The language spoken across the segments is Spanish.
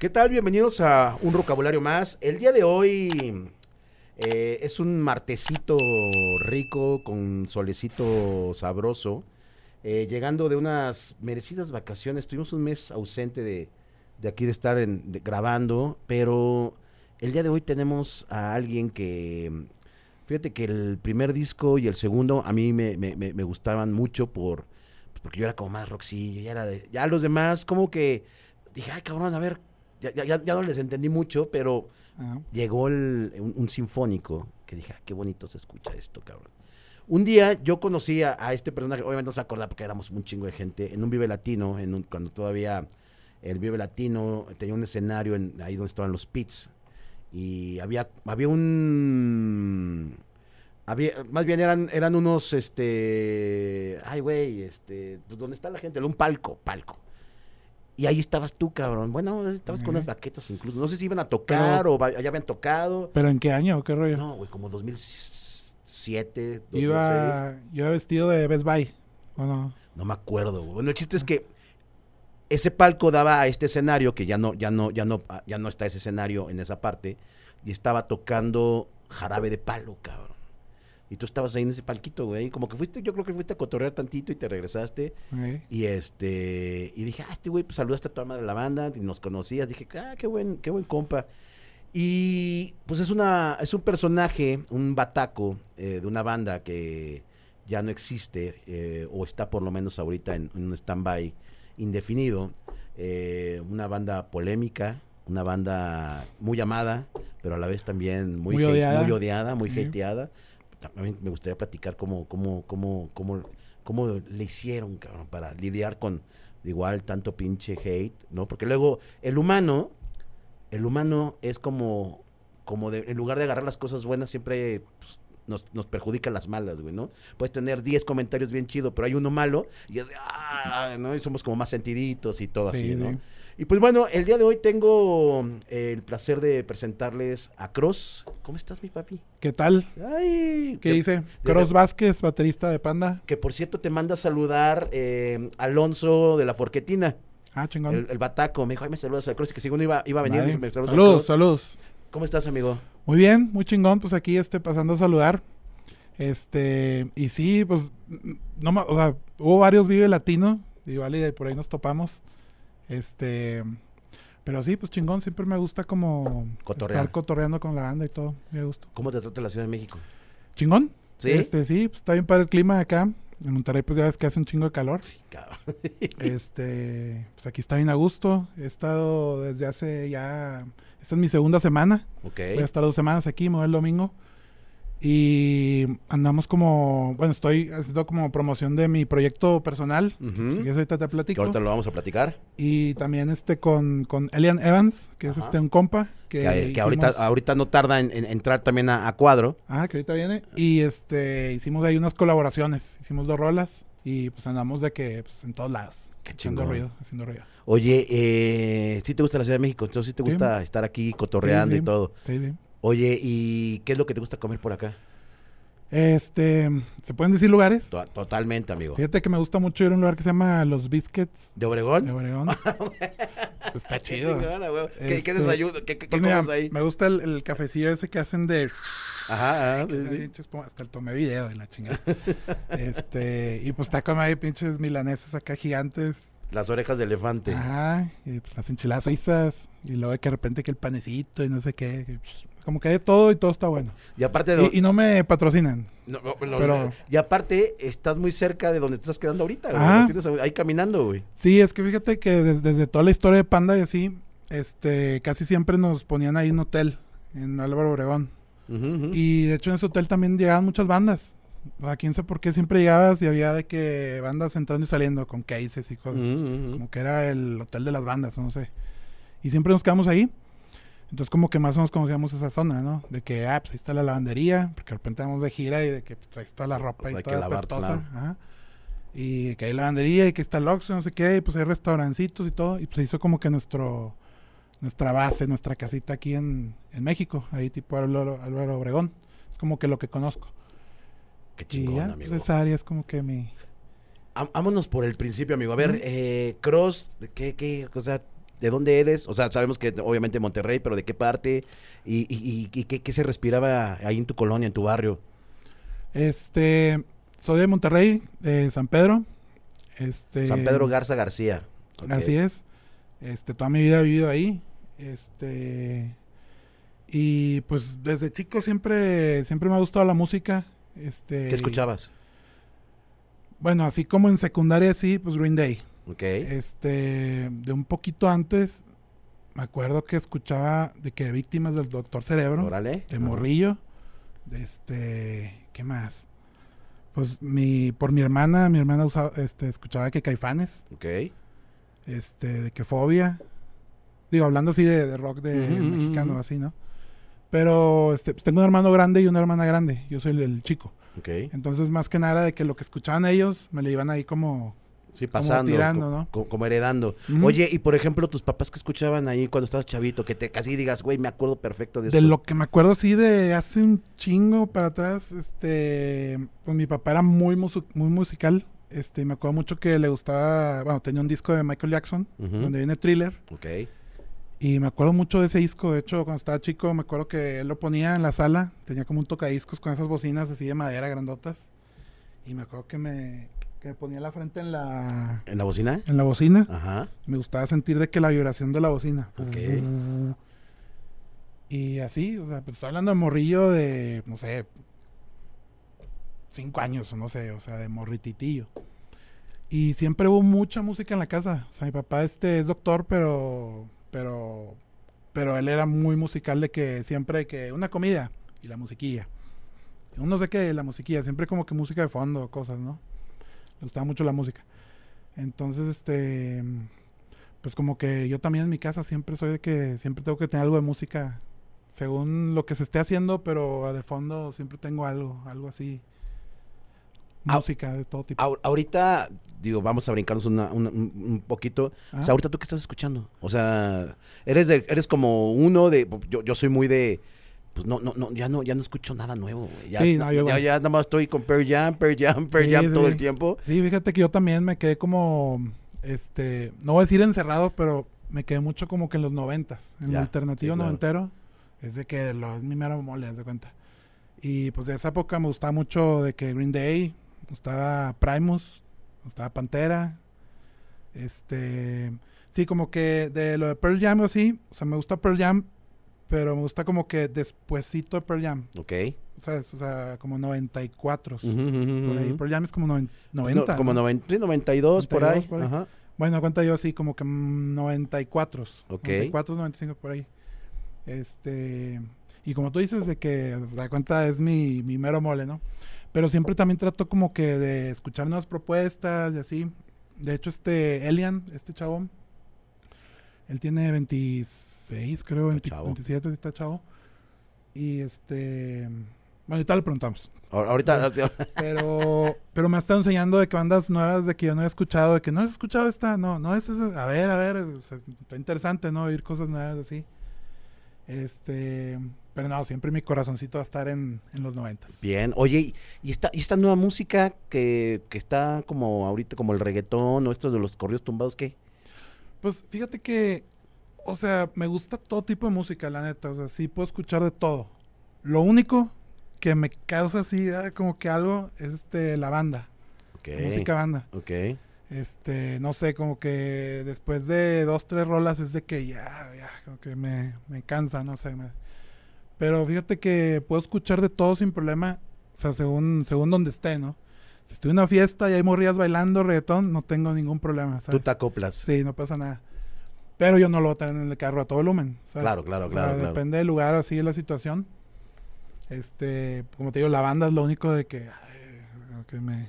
¿Qué tal? Bienvenidos a un vocabulario más. El día de hoy eh, es un martesito rico con solecito sabroso. Eh, llegando de unas merecidas vacaciones. Tuvimos un mes ausente de, de aquí de estar grabando, pero el día de hoy tenemos a alguien que... Fíjate que el primer disco y el segundo a mí me, gustaban mucho por pues, porque yo era como más rockcillo, ya era de, ya los demás como que dije, ay cabrón, a ver, ya, ya, ya- no les entendí mucho, pero Ajá. llegó el- un, un sinfónico que dije, ah, qué bonito se escucha esto, cabrón. Un día yo conocí a, a este personaje, obviamente no se acordaba porque éramos un chingo de gente, en un Vive Latino, en un- cuando todavía el Vive Latino tenía un escenario en, ahí donde estaban los pits. Y había, había un... Había, más bien eran, eran unos, este... Ay, güey, este... pues, ¿Dónde está la gente? Un palco, palco. Y ahí estabas tú, cabrón. Bueno, estabas con unas baquetas incluso. No sé si iban a tocar o ya habían tocado. ¿Pero en qué año? ¿Qué rollo? No, güey, como 2007, 2006. iba, yo iba vestido de Best Buy. ¿O no? No me acuerdo, güey. Bueno, el chiste es que ese palco daba a este escenario, que ya no, ya no, ya no, ya no está ese escenario en esa parte, y estaba tocando jarabe de palo, cabrón. Y tú estabas ahí en ese palquito, güey. Como que fuiste, yo creo que fuiste a cotorrear tantito y te regresaste. Y este, y dije, ah, este güey, pues saludaste a toda madre de la banda, y nos conocías. Dije, ah, qué buen, qué buen compa. Y pues es una, es un personaje, un bataco eh, de una banda que ya no existe, eh, o está por lo menos ahorita en, en un stand-by indefinido. Eh, una banda polémica, una banda muy amada, pero a la vez también muy, Muy odiada. muy odiada, muy hateada. También me gustaría platicar cómo, cómo, cómo, cómo, cómo le hicieron, cabrón, para lidiar con igual tanto pinche hate, ¿no? Porque luego el humano, el humano es como, como de, en lugar de agarrar las cosas buenas, siempre pues, nos, nos perjudica las malas, güey, ¿no? Puedes tener 10 comentarios bien chido, pero hay uno malo y es de, ah, ¿no? Y somos como más sentiditos y todo así, Sí, ¿no? sí. Y pues bueno, el día de hoy tengo eh, el placer de presentarles a Cross. ¿Cómo estás, mi papi? ¿Qué tal? Ay, ¿Qué dice? Cross Vázquez, baterista de Panda. Que por cierto te manda a saludar eh, Alonso de la Forquetina, Ah, chingón. el, el bataco. Me dijo, ay, me saludas a Cross, y que según iba, iba a venir. Vale. me saludas a Saludos, Cross. saludos. ¿Cómo estás, amigo? Muy bien, muy chingón. Pues aquí este, pasando a saludar. Este, y sí, pues, no, o sea, hubo varios Vive Latino. Y por ahí nos topamos. Este, pero sí, pues chingón. Siempre me gusta como Cotorrear. estar cotorreando con la banda y todo. Me gusta. ¿Cómo te trata la Ciudad de México? ¿Chingón? ¿Sí? Este, sí, pues está bien para el clima acá. En Monterrey, pues ya ves que hace un chingo de calor. Sí, cabrón. Este, pues aquí está bien a gusto. He estado desde hace ya. Esta es mi segunda semana. ok. Voy a estar dos semanas aquí, me voy el domingo. Y andamos como. Bueno, estoy haciendo como promoción de mi proyecto personal. Ujú. Si quieres, ahorita te Que platico. ahorita lo vamos a platicar. Y también este con, con Elian Evans, que es este un compa. Que, Que, que ahorita, ahorita no tarda en, en entrar también a, a cuadro. Ah, que ahorita viene. Y este, hicimos ahí unas colaboraciones. Hicimos dos rolas. Y pues andamos de que pues, en todos lados. Qué Haciendo ruido, haciendo ruido. Oye, eh, ¿sí te gusta la Ciudad de México? Entonces sí te Sí. gusta estar aquí cotorreando Sí, y todo. Sí, sí. Oye, ¿y qué es lo que te gusta comer por acá? Este, ¿se pueden decir lugares? To- Totalmente, amigo. Fíjate que me gusta mucho ir a un lugar que se llama Los Biscuits ¿De Obregón? de Obregón. Está Qué chido. ¿Qué, qué Este, desayuno? ¿Qué, qué, qué mira, ahí? me gusta el, el cafecillo ese que hacen de... Ajá, ajá, sí, sí. Hasta el tomé video de la chingada. este, y pues está como ahí pinches milanesas acá gigantes. Las orejas de elefante. Ajá, y pues las enchiladas suizas. Y luego de que de repente que el panecito y no sé qué. Como que hay todo y todo está bueno. Y aparte de... Y, y no me patrocinan. no, no, no, pero- Y aparte, estás muy cerca de donde te estás quedando ahorita, güey. Ah. Tienes ahí caminando, güey. Sí, es que fíjate que des- desde, toda la historia de Panda y así, este, casi siempre nos ponían ahí en un hotel, en Álvaro Obregón. Y de hecho en ese hotel también llegaban muchas bandas. O sea, quién sabe por qué siempre llegabas y había de que bandas entrando y saliendo con cases y cosas. Como que era el hotel de las bandas, no sé. Y siempre nos quedamos ahí. Entonces como que más o menos conocíamos esa zona, ¿no? De que, ah, pues ahí está la lavandería, porque de repente vamos de gira y de que pues, traes toda la ropa Pues y que toda lavar, pestosa. claro. Ajá. Y que hay lavandería y que está el Oxxo, no sé qué, y pues hay restaurancitos y todo. Y pues se hizo como que nuestro nuestra base, nuestra casita aquí en, en México, ahí tipo Álvaro, Álvaro Obregón. Es como que lo que conozco. Qué y chingón, ya, amigo. pues esa área es como que mi... Vámonos por el principio, amigo. A ver, eh, Cross, ¿qué, qué? O sea, de dónde eres? O sea, sabemos que obviamente Monterrey, pero ¿de qué parte? ¿Y, y, y qué, qué, se respiraba ahí en tu colonia, en tu barrio? Este, soy de Monterrey, de San Pedro. Este, San Pedro Garza García. Okay. Así es. Este, toda mi vida he vivido ahí. Este, y pues desde chico siempre, siempre me ha gustado la música. Este, ¿Qué escuchabas? Bueno, así como en secundaria sí, pues Green Day. Ok. Este, de un poquito antes, me acuerdo que escuchaba de que víctimas del Doctor Cerebro. Órale. De Morrillo. De este, ¿qué más? Pues mi, por mi hermana, mi hermana usaba, este, escuchaba que Caifanes. Ok. Este, de que Fobia. Digo, hablando así de, de rock de mexicano, así, ¿no? Pero este, pues, tengo un hermano grande y una hermana grande. Yo soy el, el chico. Ok. Entonces, más que nada de que lo que escuchaban ellos, me le iban ahí como... Sí, pasando. tirando, co- ¿no? co- como heredando. Oye, y por ejemplo, tus papás que escuchaban ahí cuando estabas chavito, que te casi digas, güey, me acuerdo perfecto de esto. De lo que me acuerdo, sí, de hace un chingo para atrás, este, pues mi papá era muy, muy musical, este, y me acuerdo mucho que le gustaba, bueno, tenía un disco de Michael Jackson, donde viene Thriller, Ok. y me acuerdo mucho de ese disco, de hecho, cuando estaba chico, me acuerdo que él lo ponía en la sala, tenía como un tocadiscos con esas bocinas así de madera grandotas, y me acuerdo que me, que me ponía la frente en la, ¿En la bocina? en la bocina, Ajá. me gustaba sentir de que la vibración de la bocina. Ok. Y así, o sea, pues estoy hablando de morrillo de, no sé, cinco años, no sé, o sea, de morrititillo. Y siempre hubo mucha música en la casa. O sea, mi papá este es doctor, pero, pero, pero él era muy musical de que siempre que una comida y la musiquilla. Un no sé qué, la musiquilla, siempre como que música de fondo, cosas, ¿no? Le gustaba mucho la música. Entonces, este, pues como que yo también en mi casa siempre soy de que siempre tengo que tener algo de música según lo que se esté haciendo, pero de fondo siempre tengo algo, algo así. Ah, Música de todo tipo. Ahor- ahorita, digo, vamos a brincarnos una- una- un, un poquito. O Ah. sea, ahorita tú qué estás escuchando. O sea, eres de, eres como uno de, yo, yo soy muy de, pues no, no, no, ya no, ya no escucho nada nuevo. güey. Ya, Sí, no, yo ya, ya nada más estoy con Pearl Jam, Pearl Jam, Pearl Sí, Jam todo el tiempo. Sí, fíjate que yo también me quedé como, este, no voy a decir encerrado, pero me quedé mucho como que en los noventas, en el alternativo claro. noventero. Es de que lo, es mi mero mole, haz de cuenta. Y pues de esa época me gustaba mucho de que Green Day, gustaba Primus, gustaba Pantera. Este, sí, como que de lo de Pearl Jam o así, o sea, me gusta Pearl Jam, pero me gusta como que despuésito de Pearl Jam, Ok. ¿sabes? O sea, como 94. Ujú, ujú, ujú, Por ahí. Pearl Jam es como noven- No, 90. como ¿no? 90, sí, 92, por 92 ahí. por ahí. Ajá. Bueno, cuenta yo así, como que mm, 94. Ok. 94, 95 por ahí. Este. Y como tú dices, de que da cuenta es mi, mi mero mole, ¿no? Pero siempre también trato como que de escuchar nuevas propuestas y así. De hecho, este Elian, este chavo, él tiene 26, creo, 20 chavo. 27, está chavo. Y este. Bueno, ahorita le preguntamos. Ahor- Ahorita, Pero, pero me ha estado enseñando de que bandas nuevas de que yo no he escuchado, de que no has escuchado esta, no, no es esa, a ver, a ver, está interesante, ¿no? Oír cosas nuevas así. Este, pero no, siempre mi corazoncito va a estar en, en los noventas. Bien, oye, y- y esta, y esta nueva música que, que está como ahorita, como el reggaetón o estos de los corridos tumbados, ¿qué? Pues fíjate que, o sea, me gusta todo tipo de música, la neta, o sea, sí puedo escuchar de todo. Lo único que me causa así, ah, como que algo, es este, la banda, Ok. la música banda. Ok. Este, no sé, como que después de dos, tres rolas es de que ya, ya, como que me, me cansa, no sé. me- Pero fíjate que puedo escuchar de todo sin problema, o sea, según, según donde esté, ¿no? Si estoy en una fiesta y hay morrillas bailando reggaetón, no tengo ningún problema, Tú ¿sabes? te acoplas. Sí, no pasa nada. Pero yo no lo voy a tener en el carro a todo volumen, ¿sabes? Claro, claro, O claro, sea, claro. Depende del lugar, así de la situación. Este, como te digo, la banda es lo único de que, ay, como que me,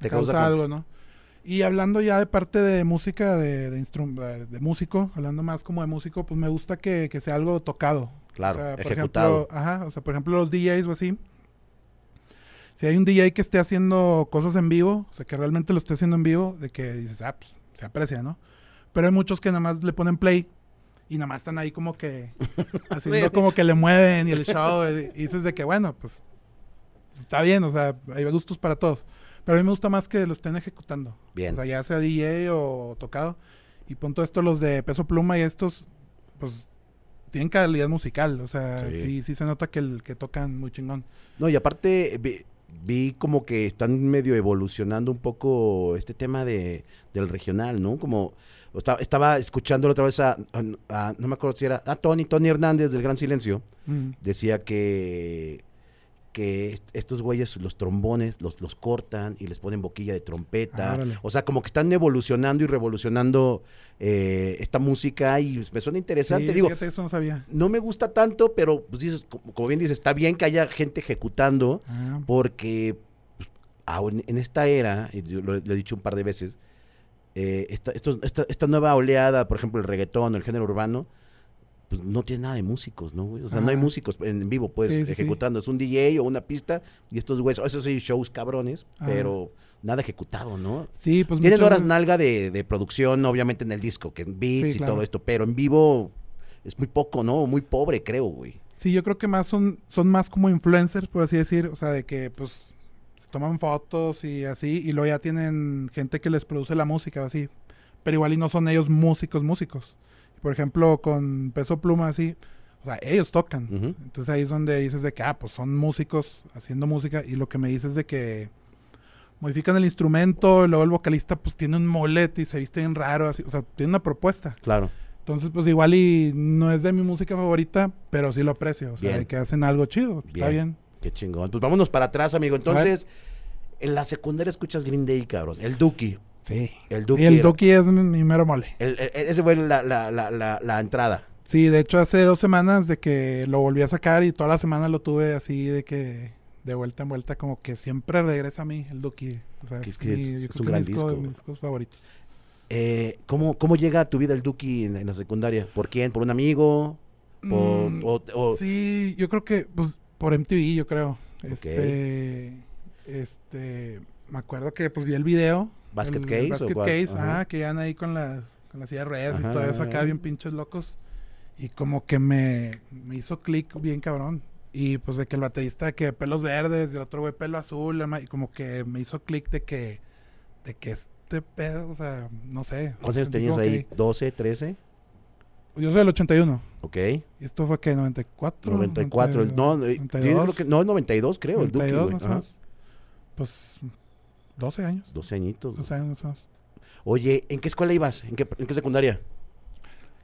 te causa algo, ¿no? Y hablando ya de parte de música, de, de, de- músico, hablando más como de músico, pues me gusta que, que sea algo tocado. Claro, O sea, por ejecutado. ejemplo, ajá, o sea, por ejemplo, los DJs o así. Si hay un DJ que esté haciendo cosas en vivo, o sea, que realmente lo esté haciendo en vivo, de que dices, ah, pues, se aprecia, ¿no? Pero hay muchos que nada más le ponen play y nada más están ahí como que haciendo como que le mueven y el show y, y dices de que, bueno, pues está bien, o sea, hay gustos para todos. Pero a mí me gusta más que lo estén ejecutando. Bien. O sea, ya sea DJ o tocado. Y punto esto, los de Peso Pluma y estos, pues tienen calidad musical. O sea, Sí. sí, sí, se nota que, el, que tocan muy chingón. No, y aparte vi, vi como que están medio evolucionando un poco este tema de, del regional, ¿no? Como esta- estaba escuchando la otra vez a, a- a- no me acuerdo si era, a Tony, Tony Hernández del Gran Silencio, Mm. decía que que est- estos güeyes, los trombones, los, los cortan y les ponen boquilla de trompeta. Ah, o sea, como que están evolucionando y revolucionando eh, esta música y me suena interesante. Sí, Digo, fíjate, eso no sabía. no me gusta tanto, pero pues dices, como, bien dices, está bien que haya gente ejecutando, Ah, porque pues, en esta era, y lo he dicho un par de veces, eh, esta, esta, esta nueva oleada, por ejemplo, el reggaetón o el género urbano, pues no tiene nada de músicos, ¿no? güey? O sea, no hay músicos en vivo, pues, Sí, sí, sí. ejecutando. Es un DJ o una pista y estos güeyes, esos sí, shows cabrones, Ajá. pero nada ejecutado, ¿no? sí, pues Tienen muchas horas nalga de, de producción, obviamente, en el disco, que beats Sí, y claro. todo esto, pero en vivo es muy poco, ¿no? Muy pobre, creo, güey. Sí, yo creo que más son, son más como influencers, por así decir. O sea, de que pues toman fotos y así, y luego ya tienen gente que les produce la música así. Pero igual y no son ellos músicos, músicos. Por ejemplo, con Peso Pluma así, o sea, ellos tocan. Entonces ahí es donde dices de que, ah, pues son músicos haciendo música. Y lo que me dices de que modifican el instrumento, y luego el vocalista pues tiene un molete y se viste bien raro, así. O sea, tiene una propuesta. Claro. Entonces, pues igual y no es de mi música favorita, pero sí lo aprecio. O sea, de que hacen algo chido. Está Bien. Qué chingón. Pues vámonos para atrás, amigo. Entonces, en la secundaria escuchas Green Day, cabrón. El Duki. Sí. El Duki. Y el Doki es mi, mi mero mole. el- el- ese fue la, la, la, la, entrada. Sí, de hecho hace dos semanas de que lo volví a sacar y toda la semana lo tuve así de que de vuelta en vuelta como que siempre regresa a mí el Duki. O sea, es, que mi- es- un gran disco de disco. mis discos favoritos. Eh, ¿cómo, ¿Cómo llega a tu vida el Duki en, en la secundaria? ¿Por quién? ¿Por un amigo? ¿Por, Mm, o, o- Sí, yo creo que pues por MTV, yo creo. Este este me acuerdo que pues vi el video Basket el- Case el Basket? Case, Ajá. ajá, que iban ahí con la, con la silla de ruedas Ajá, y todo eso acá bien pinches locos. Y como que me, me hizo clic bien cabrón. Y pues de que el baterista que pelos verdes y el otro güey pelo azul, y como que me hizo clic de que, de que este pedo, o sea, no sé. ¿Cuántos años tenías ahí? que- ¿12, 13? Yo soy del 81. Ok. ¿Y esto fue que 94? 94. el- no, eh, 92, tiene lo que- no, 92 creo, el Duki, 92 güey. más o Ajá. menos. Pues 12 años. 12 añitos. güey. 12 años más. Oye, ¿en qué escuela ibas? ¿En qué, en qué secundaria?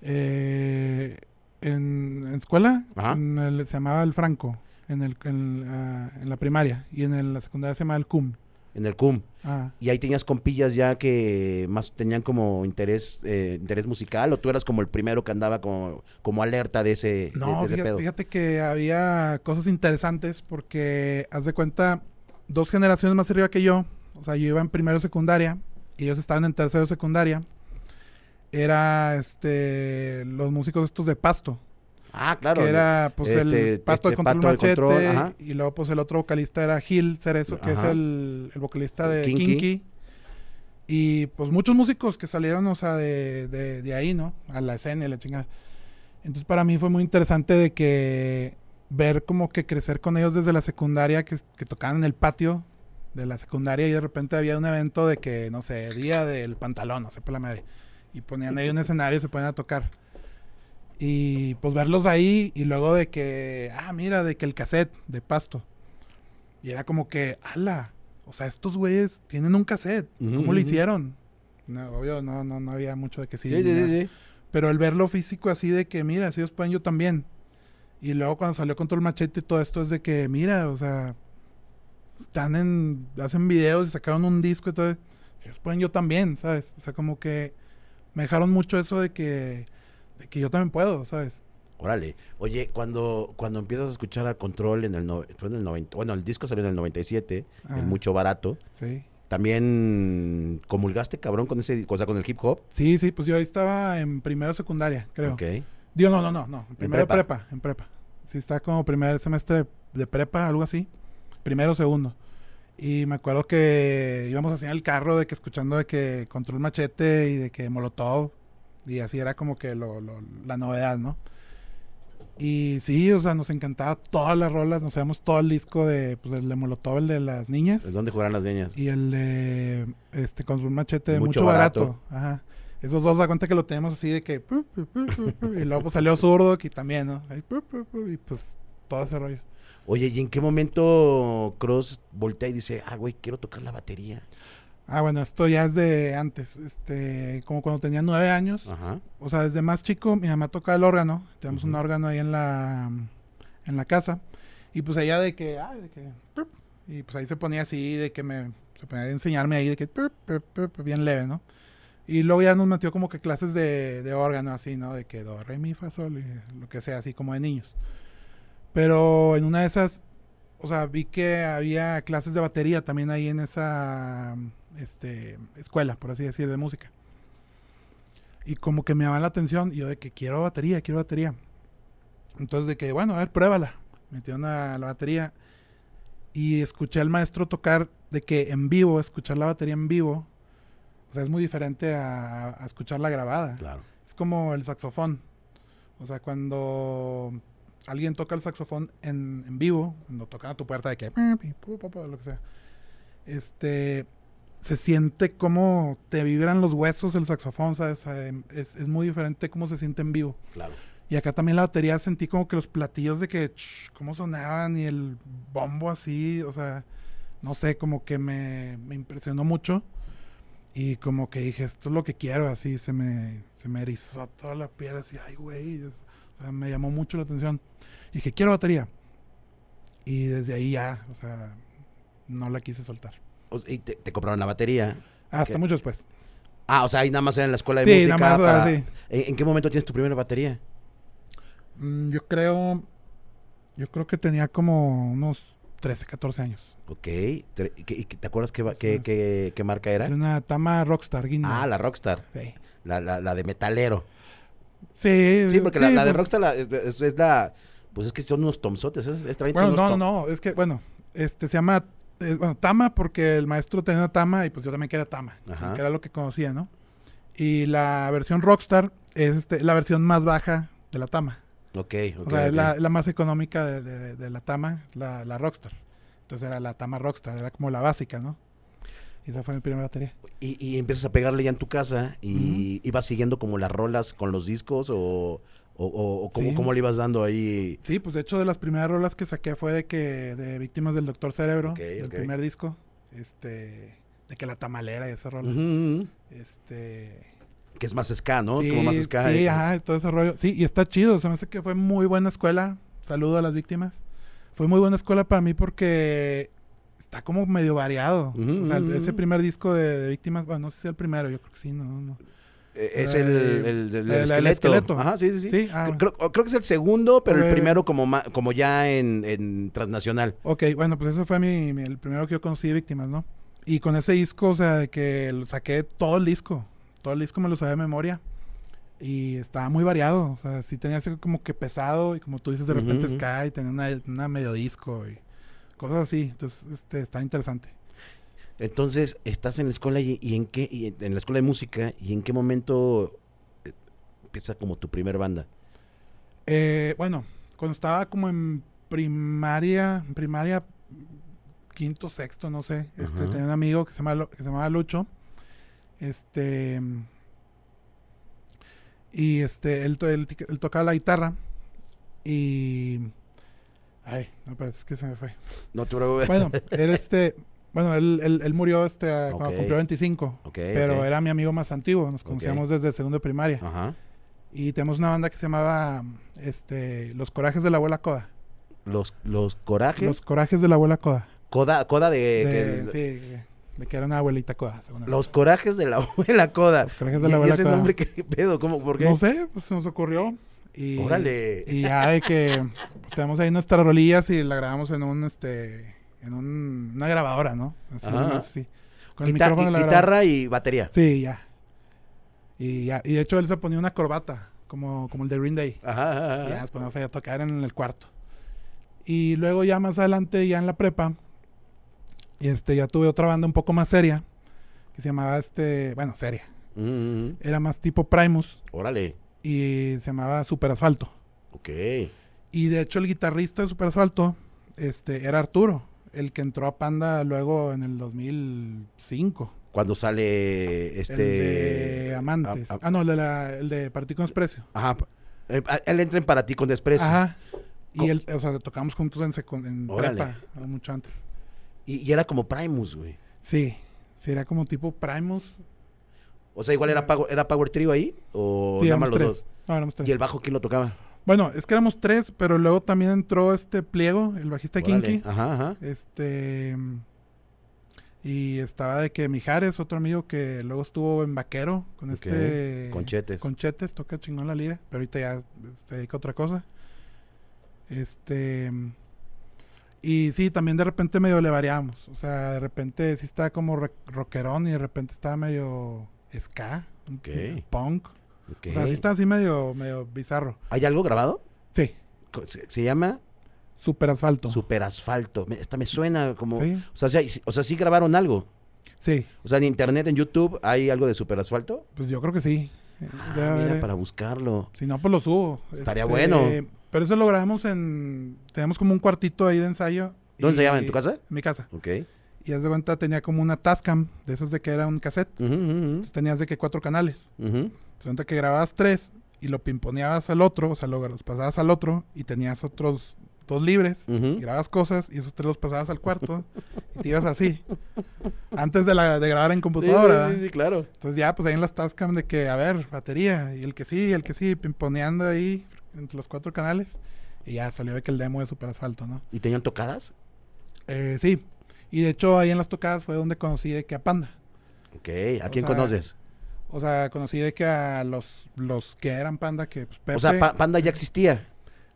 Eh, en, en escuela en el- se llamaba el Franco, en, el, en, ah, en la primaria, y en el- la secundaria se llamaba el CUM. En el CUM. Ah, ¿Y ahí tenías compillas ya que más tenían como interés eh, interés musical? ¿O tú eras como el primero que andaba como, como alerta de ese, no, de fíjate, pedo? fíjate que había cosas interesantes porque, haz de cuenta, dos generaciones más arriba que yo, o sea, yo iba en primero secundaria y ellos estaban en tercero secundaria, era este los músicos estos de Pasto. Ah, claro. que era pues este, el pato de este, control Pato de machete Control, ajá. y luego pues el otro vocalista era Gil Cerezo que Ajá. es el, el vocalista de Kinky. Kinky. y pues muchos músicos que salieron o sea de, de, de ahí no a la escena y la chingada entonces para mí fue muy interesante de que ver como que crecer con ellos desde la secundaria que, que tocaban en el patio de la secundaria y de repente había un evento de que no sé día del pantalón no sé por la madre y ponían ahí un escenario y se ponían a tocar y pues verlos ahí y luego de que, ah, mira, de que el cassette de Pasto. Y era como que, ala, o sea, estos güeyes tienen un cassette. ¿Cómo lo ujú. hicieron? No, obvio, no, no, no había mucho de que sí. Sí, sí, sí. Pero el verlo físico así de que, mira, si ellos pueden, yo también. Y luego cuando salió Control Machete y todo esto es de que, mira, o sea, están en, hacen videos y sacaron un disco y todo. Si ellos pueden, yo también, ¿sabes? O sea, como que me dejaron mucho eso de que, de que yo también puedo, ¿sabes? Órale. Oye, cuando, cuando empiezas a escuchar a Control en el, no- fue en el 90, bueno, el disco salió en el 97, Ah. en mucho barato. Sí. También comulgaste, cabrón, con ese, o sea, con el hip hop. Sí, sí, pues yo ahí estaba en primero secundaria, creo. Ok. Digo, no, no, no, no. En primero prepa. prepa? en prepa. Sí, está como primer semestre de prepa, algo así. Primero, segundo. Y me acuerdo que íbamos así en el carro de que escuchando de que Control Machete y de que Molotov. Y así era como que lo, lo- la novedad, ¿no? Y sí, o sea, nos encantaba todas las rolas, nos sabíamos todo el disco de, pues, el de Molotov, el de las niñas. ¿Dónde jugarán las niñas? Y el de este Control Machete Mucho mucho, barato. barato. Ajá. Esos dos da cuenta que lo tenemos así de que... y luego pues, salió zurdo y también, ¿no? Y pues todo ese rollo. Oye, ¿y en qué momento Cross voltea y dice, ah, güey, quiero tocar la batería? Ah, bueno, esto ya es de antes, este, como cuando tenía nueve años. Ajá. O sea, desde más chico, mi mamá tocaba el órgano. Tenemos un órgano ahí en la, en la casa. Y pues ella de que, ah, de que, y pues ahí se ponía así, de que me, se ponía a enseñarme ahí, de que, bien leve, ¿no? Y luego ya nos metió como que clases de, de órgano, así, ¿no? De que do, re, mi, fa, sol, y lo que sea, así como de niños. Pero en una de esas, o sea, vi que había clases de batería también ahí en esa este, escuela, por así decir, de música. Y como que me llama la atención, y yo de que quiero batería, quiero batería. Entonces de que, bueno, a ver, pruébala. Metieron a la batería y escuché al maestro tocar de que en vivo, escuchar la batería en vivo, o sea, es muy diferente a, a escucharla grabada. Claro. Es como el saxofón. O sea, cuando alguien toca el saxofón en, en vivo, cuando tocan a tu puerta de que lo que sea, este se siente como te vibran los huesos el saxofón, ¿sabes? O sea, em, es, es muy diferente cómo se siente en vivo. Claro. Y acá también la batería sentí como que los platillos de que ch, cómo sonaban y el bombo así, o sea, no sé, como que me, me impresionó mucho. Y como que dije, esto es lo que quiero, así se me, se me erizó toda la piel, así, ay, güey. O sea, me llamó mucho la atención. Y dije, quiero batería. Y desde ahí ya, o sea, no la quise soltar. Y te, te compraron la batería. Hasta ¿Qué? mucho después. Ah, o sea, ahí nada más era en la escuela de Sí, música. nada más, para- sí. ¿En, en qué momento tienes tu primera batería? Mm, yo creo, yo creo que tenía como unos 13, 14 años. Ok. ¿y ¿Te acuerdas qué, qué, qué- qué marca era? Era una Tama Rockstar Guinea. Ah, la Rockstar. Sí. La, la, la de metalero. Sí, Sí, porque la, la de pues, Rockstar la- es, la... Pues es que son unos tomsotes. Es, Bueno, no, tom- no, es que, bueno, este se llama, eh, bueno, Tama porque el maestro tenía una Tama y pues yo también quería Tama, que era lo que conocía, ¿no? Y la versión Rockstar es este, la versión más baja de la Tama. Ok, ok. o sea, es la, la más económica de, de- de la Tama, la, la Rockstar. Entonces era la Tama Rockstar, era como la básica, ¿no? Y esa fue mi primera batería. Y, y empiezas a pegarle ya en tu casa y ibas siguiendo como las rolas con los discos o, o, o- o cómo, Sí. cómo le ibas dando ahí. Sí, pues de hecho de las primeras rolas que saqué fue de que de Víctimas del Doctor Cerebro, Ok, del ok. primer disco, este, de que la tamalera y esa rola. Ujú, ujú. Este, Que es más ska, ¿no? es como más ska. sí, ajá, todo ese rollo. Sí, y está chido, se me hace que fue muy buena escuela. Saludo a las víctimas. Fue muy buena escuela para mí porque está como medio variado. O sea, ese primer disco de, de víctimas, bueno, no sé si es el primero, yo creo que sí, no, no. Eh, Es el, el, el- el el- el esqueleto. esqueleto. Ajá, sí, sí, sí. Sí, ah, creo, creo que es el segundo, pero el Eh, primero como, ma- como ya en, en transnacional. Ok, bueno, pues ese fue mi, mi- el primero que yo conocí de víctimas, ¿no? Y con ese disco, o sea, de que lo saqué todo el disco. Todo el disco me lo sabía de memoria. Y estaba muy variado. O sea, sí tenía así como que pesado. Y como tú dices, de repente ujú. Sky, tenía una, una medio disco y cosas así. Entonces, este, está interesante. Entonces, estás en la escuela y, y en qué, y en- la escuela de música, y en qué momento eh, empieza como tu primer banda. Eh, bueno, cuando estaba como en primaria, primaria, quinto, sexto, no sé, este, tenía un amigo que se, llama, Lo- que se llamaba Lucho. Este. Y este, él, tocaba la guitarra. Y. Ay, no, pero es que se me fue. No te preocupes. Bueno, él este. Bueno, él, él, él murió este, cuando cumplió 25. Ok, Pero era mi amigo más antiguo. Nos conocíamos desde segundo de primaria. Ajá. Y tenemos una banda que se llamaba este, Los Corajes de la Abuela Coda. Los, los corajes. Los Corajes de la Abuela Coda. Coda, coda de. De, que- sí, de que era una abuelita Coda. Los corajes de la abuela Coda. Los Corajes de ¿Y- la y Abuela ese Coda. nombre qué pedo? ¿Cómo? ¿Por qué? No sé, pues se nos ocurrió. Y, Órale. Y ya de que pues, tenemos ahí nuestras rolillas y la grabamos en un, este, en un, una grabadora, ¿no? Así, así. Con el Guita- micrófono de la guitarra y batería. Sí, ya. Y ya. Y de hecho él se ponía una corbata, como, como el de Green Day. Ajá, ajá, Y ajá. ya nos poníamos a tocar en el cuarto. Y luego ya más adelante, ya en la prepa, y este, ya tuve otra banda un poco más seria, que se llamaba este, bueno, seria. Mm, mm, mm. Era más tipo Primus Órale. y se llamaba Super Asfalto. Ok. Y de hecho el guitarrista de Super Asfalto este, era Arturo, el que entró a Panda luego en el 2005. Cuando sale este... el de Amantes. a- a- ah, no, el de, la, el de Partir con Desprecio. Ajá. eh, a- él entra en Para ti con desprecio. Ajá. Y él, o sea, tocamos juntos en, en prepa, mucho antes. Y, y era como Primus, güey. Sí, sí, era como tipo Primus. O sea, igual era Power, era Power Trio ahí. O Sí, nada más los tres. dos. No, éramos tres. ¿Y el bajo quién lo tocaba? Bueno, es que éramos tres, pero luego también entró este pliego, el bajista Órale. Kinky. Ajá, ajá. Este. Y estaba de que Mijares, otro amigo que luego estuvo en Vaquero con este. Conchetes. Conchetes, toca chingón la lira, pero ahorita ya se dedica a otra cosa. Este. Y sí, también de repente medio le variamos. O sea, de repente sí estaba como rockerón y de repente estaba medio ska, un- Ok. punk. O sea, sí estaba así medio, medio bizarro. ¿Hay algo grabado? Sí, Se, se llama super asfalto. Super Asfalto. Me- Esta me suena como... Sí, O, sea, sí, o sea, sí grabaron algo. sí, O sea, en internet, en YouTube, ¿hay algo de Super Asfalto? pues yo creo que sí. Ah, mira, eh. para buscarlo. Si no, pues lo subo. Estaría Este, bueno. Pero eso lo grabamos en... Tenemos como un cuartito ahí de ensayo. ¿Dónde se llama? ¿En tu casa? En mi casa. Ok. Y haz de cuenta tenía como una Tascam, de esas de que era un cassette. Entonces tenías de que cuatro canales. Entonces cuenta que grababas tres y lo pimponeabas al otro, o sea, lo- los pasabas al otro y tenías otros dos libres. Y grababas cosas y esos tres los pasabas al cuarto y te ibas así. Antes de, la, de grabar en Sí, computadora. sí, ¿verdad? sí, claro. Entonces ya, pues ahí en las Tascam de que, a ver, batería, y el que sí, el que sí, pimponeando ahí entre los cuatro canales. Y ya salió de que el demo de Super Asfalto, ¿no? ¿Y tenían tocadas? Eh, sí. Y de hecho ahí en las tocadas fue donde conocí de que a Panda. Ok. ¿A O quién sea, conoces? O sea, conocí de que a los, los que eran Panda, que pues Pepe. O sea, Pa- Panda ya existía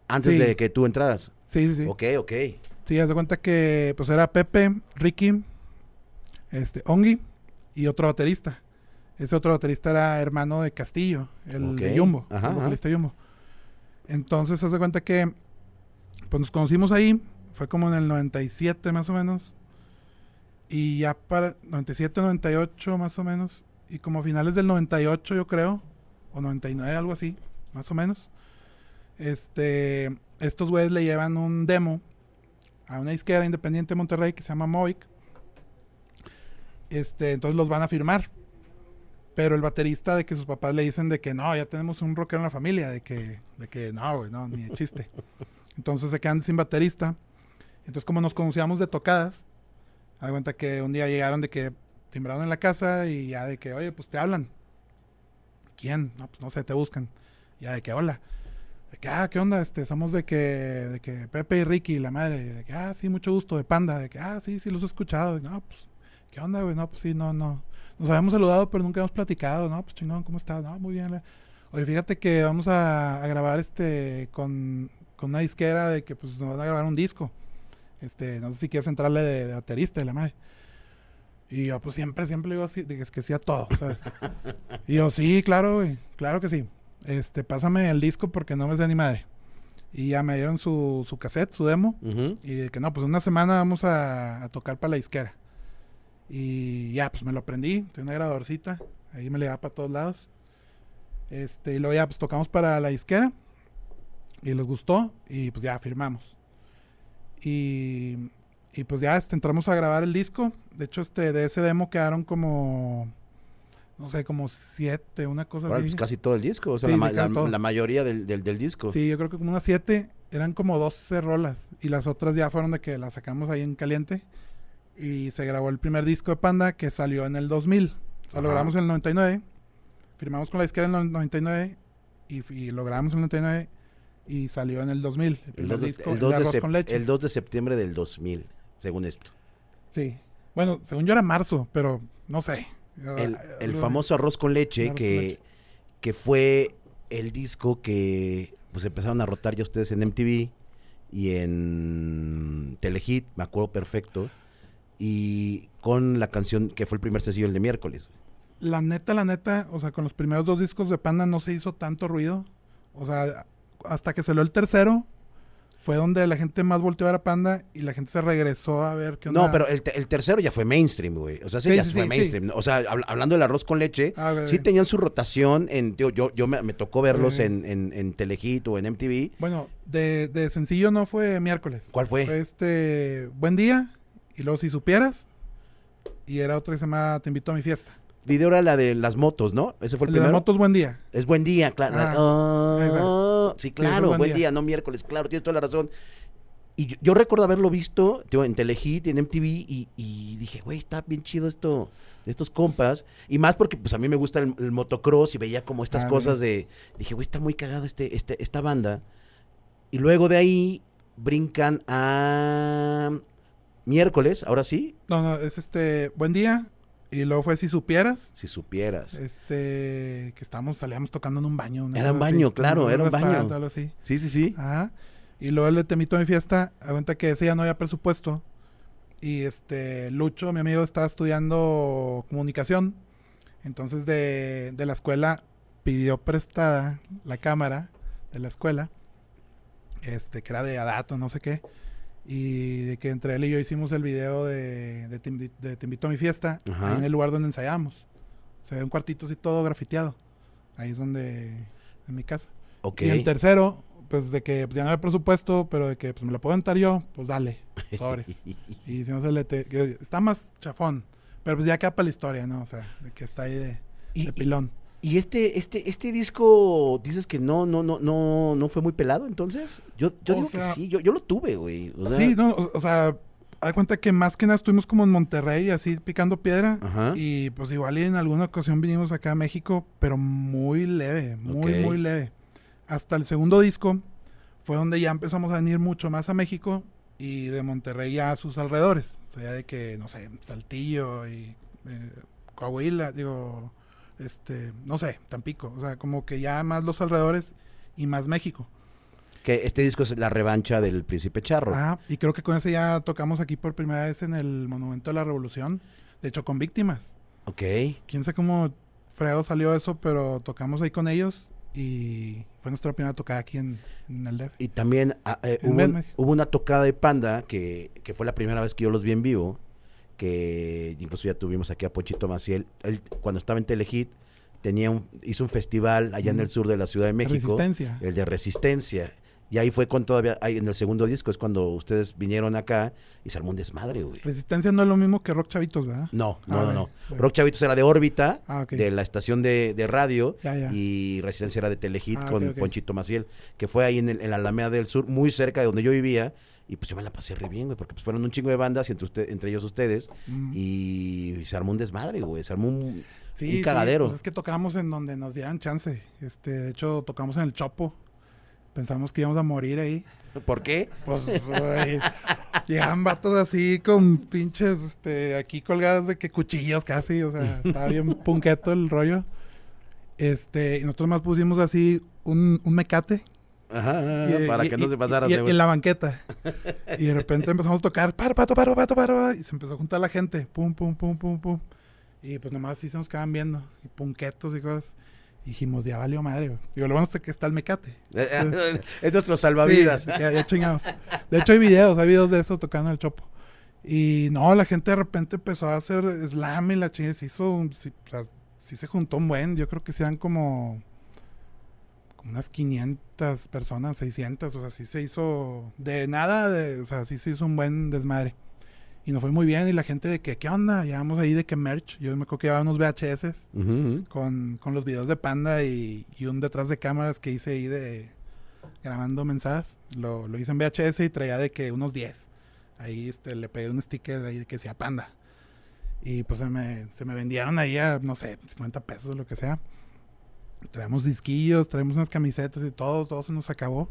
antes Sí. de que tú entraras. sí, sí, sí. Ok, ok. Sí, haz de cuenta que pues era Pepe, Ricky, este, Ongi y otro baterista. Ese otro baterista era hermano de Castillo, el de Ok. Jumbo, Ajá, el ajá. vocalista de Jumbo. Entonces, haz de cuenta que pues nos conocimos ahí, fue como en el 97 más o menos. Y ya para 97, 98 más o menos. Y como a finales del 98 yo creo, o 99, algo así, más o menos. Este, estos güeyes le llevan un demo a una disquera independiente de Monterrey que se llama Moic. Este, entonces los van a firmar. Pero el baterista de que sus papás le dicen de que no, ya tenemos un rockero en la familia, de que, de que no, güey, no, ni de chiste. Entonces se quedan sin baterista. Entonces como nos conocíamos de tocadas, da cuenta que un día llegaron de que timbraron en la casa y ya de que, oye, pues te hablan. ¿Quién? No, pues no sé, te buscan. Ya de que, hola. De que, ah, ¿qué onda? Este, somos de que, de que Pepe y Ricky, la madre. De que, ah, sí, mucho gusto, de Panda. De que, ah, sí, sí, los he escuchado. No, pues, ¿qué onda, güey? No, pues sí, no, no. Nos habíamos saludado, pero nunca hemos platicado. No, pues chingón, ¿cómo estás? No, muy bien. Oye, fíjate que vamos a, a grabar este con, con una disquera de que pues nos van a grabar un disco. Este, no sé si quieres entrarle de, de baterista y la madre. Y yo, pues siempre, siempre digo así, que, es que sí a todo, ¿sabes? y yo, sí, claro, güey, claro que sí. Este, pásame el disco porque no me sé ni madre. Y ya me dieron su, su cassette, su demo. Y de que no, pues una semana vamos a, a tocar para la disquera. Y ya, pues me lo aprendí. Tengo una grabadorcita. Ahí me le da para todos lados. Este, y luego ya, pues tocamos para la disquera. Y les gustó. Y pues ya firmamos. Y, y pues ya este, entramos a grabar el disco. De hecho, este, de ese demo quedaron como, no sé, como siete, una cosa Órale, así. pues casi todo el disco. O sea, Sí, la, la- la mayoría del, del, del disco. Sí, yo creo que como unas siete, eran como 12 rolas. Y las otras ya fueron de que las sacamos ahí en caliente. Y se grabó el primer disco de Panda que salió en el 2000. O sea, lo grabamos en el 99. Firmamos con la disquera en el 99. Y, y lo grabamos en el 99. Y salió en el 2000. El El primer 2, de, disco, el el 2 de con leche. el 2 de septiembre del 2000, según esto. Sí. Bueno, según yo era marzo, pero no sé. El, el algo- famoso arroz con leche, Arroz con que, leche. que fue el disco que pues empezaron a rotar ya ustedes en MTV y en Telehit, me acuerdo perfecto, y con la canción que fue el primer sencillo, el de miércoles. La neta, la neta, o sea, con los primeros dos discos de Panda no se hizo tanto ruido. O sea, hasta que salió el tercero, fue donde la gente más volteó a ver a Panda y la gente se regresó a ver qué onda. No, pero el, te- el tercero ya fue mainstream, güey. O sea, sí, Sí, ya sí, fue sí, mainstream. O sea, habl- hablando del arroz con leche, Ah, sí tenían su rotación en, tío, yo, yo me, me tocó verlos en, en, en Telehit o en MTV. Bueno, de, de sencillo no fue miércoles. ¿Cuál fue? Fue este, Buen Día, y luego Si Supieras, y era otra que se llama Te invito a mi fiesta. Video era la de las motos, ¿no? Ese fue el, El de las primero. motos, buen día. Es buen día, claro. Ah. Sí, claro, buen buen día. día. no miércoles, claro, tienes toda la razón. Y yo, yo recuerdo haberlo visto digo, en Telehit, en MTV, y, y dije, güey, está bien chido esto de estos compas. Y más porque pues a mí me gusta el, el motocross y veía como estas Ah, cosas de... Dije, güey, está muy cagado este, este, esta banda. Y luego de ahí brincan a miércoles, ahora sí, No, no, es este, buen día. Y luego fue si supieras, si supieras. este, que estábamos, salíamos tocando en un baño. una Era un así, baño, claro, era un baño. restaurante, algo así. Sí, sí, sí. Ajá. Y luego el de Te invito a mi fiesta, a cuenta que ese ya no había presupuesto. Y este, Lucho, mi amigo, estaba estudiando comunicación. Entonces de, de la escuela pidió prestada la cámara de la escuela. Este, que era de Adato, no sé qué. Y de que entre él y yo hicimos el video de, de, Te, Invi- de Te invito a mi fiesta. Ahí en el lugar donde ensayamos. Se ve un cuartito así todo grafiteado. Ahí es donde, en mi casa. Ok. Y el tercero, pues de que pues, ya no había presupuesto, pero de que pues me lo puedo entrar yo, pues dale, sobres. y si no se le te- que está más chafón, pero pues ya queda para la historia, ¿no? O sea, de que está ahí de, Y- de pilón. Y este, este, este disco, dices que no, no, no, no, no fue muy pelado, entonces. Yo, yo O digo sea- que sí, yo, yo lo tuve, güey. O sea, sí, no, o, o sea, hay cuenta que más que nada estuvimos como en Monterrey, así picando piedra. Ajá. Y pues igual y en alguna ocasión vinimos acá a México, pero muy leve, muy, muy leve. Hasta el segundo disco fue donde ya empezamos a venir mucho más a México y de Monterrey ya a sus alrededores. O sea, de que, no sé, Saltillo y eh, Coahuila, digo, este, no sé, Tampico. O sea, como que ya más los alrededores y más México. Que este disco es la revancha del Príncipe Charro. Ah, y creo que con ese ya tocamos aquí por primera vez en el Monumento de la Revolución. De hecho, con víctimas. Ok. quién sabe cómo fregado salió eso, pero tocamos ahí con ellos y fue nuestra primera tocada aquí en, en el DF. Y también ah, eh, hubo, un- hubo una tocada de Panda que, que fue la primera vez que yo los vi en vivo. Que incluso ya tuvimos aquí a Ponchito Maciel. Él, cuando estaba en Telehit, tenía un, hizo un festival allá en el sur de la Ciudad de México. Resistencia. El de Resistencia. Y ahí fue con todavía, ahí en el segundo disco es cuando ustedes vinieron acá y se armó un desmadre, güey. Resistencia no es lo mismo que Rock Chavitos, ¿verdad? No, Ah, no, no, bueno, no. bueno. Rock Chavitos era de órbita, Ah, de la estación de, de radio, Ya, ya. y Resistencia era de Telehit Ah, con. Ponchito Maciel, que fue ahí en, el- en la Alameda del Sur, muy cerca de donde yo vivía. Y pues yo me la pasé re bien, güey, porque pues fueron un chingo de bandas, y entre, usted- entre ellos ustedes, Mm. y se armó un desmadre, güey. Se armó un, Sí, un cagadero. Sí, pues es que tocamos en donde nos dieran chance. Este, de hecho, tocamos en el Chopo. Pensamos que íbamos a morir ahí. ¿Por qué? Pues, güey, llegaban vatos así con pinches, este, aquí colgados de que cuchillos casi, o sea, estaba bien punqueto el rollo. Este, y nosotros más pusimos así un, un mecate. Ajara, y- para y- que no se pasara. y- en la banqueta. Y de repente empezamos a tocar, para, pato, paro, pato, paro, y se empezó a juntar la gente, pum, pum, pum, pum, pum. Y pues nomás así se nos quedaban viendo, y punquetos y cosas. Y dijimos, ya valió madre, güey. Digo, lo bueno es que está el mecate. es nuestro salvavidas. Sí, ya, ya chingamos. De hecho, hay videos, hay videos de eso tocando el chopo. Y no, la gente de repente empezó a hacer slam y la chingada se hizo, sí, sí se juntó un buen. Yo creo que sean como, como unas 500 personas, 600. O sea, sí se hizo de nada, de, o sea, sí se hizo un buen desmadre. Y nos fue muy bien. Y la gente de que, ¿qué onda? Llevamos ahí de que merch. Yo me acuerdo que llevaba unos VHS con, con los videos de Panda y, y un detrás de cámaras que hice ahí de grabando mensajes. Lo, lo hice en VHS y traía de que unos 10. Ahí este, le pegué un sticker ahí de que decía Panda. Y pues se me, se me vendieron ahí a, no sé, 50 pesos, lo que sea. Traemos disquillos, traemos unas camisetas y todo, todo se nos acabó.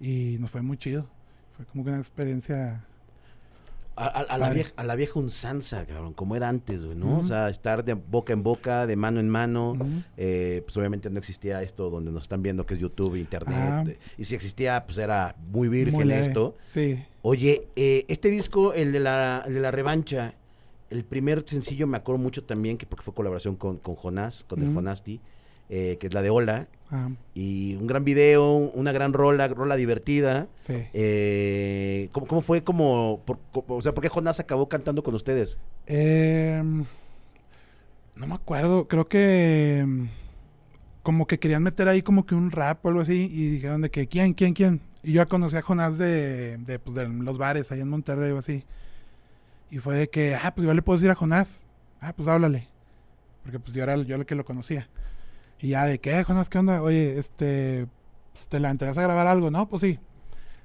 Y nos fue muy chido. Fue como que una experiencia A, a- a la vieja, a la vieja unsanza, cabrón, como era antes, güey, ¿no? O sea, estar de boca en boca, de mano en mano. Eh, pues obviamente no existía esto donde nos están viendo que es YouTube, Internet. Ah. eh, y si existía, pues era muy virgen muy esto. Sí. Oye, eh, este disco, el de, la, el de la revancha, el primer sencillo me acuerdo mucho también, que porque fue colaboración con, con Jonás, con el. Jonasti, eh, que es la de Hola. Ah, Y un gran video, una gran rola, rola divertida. sí. Eh, ¿cómo, cómo fue como, por- o sea, por qué Jonás acabó cantando con ustedes? Em, no me acuerdo, creo que em, como que querían meter ahí como que un rap o algo así y dijeron de que quién, quién, quién. Y yo ya conocí a Jonás de, de, pues, de los bares ahí en Monterrey o así. Y fue de que, ah, pues yo le puedo decir a Jonás. Ah, pues háblale. Porque pues yo era yo el que lo conocía. Y ya de que, eh, Jonás, ¿qué onda? Oye, este, pues, ¿te la interesa grabar algo? No, pues sí.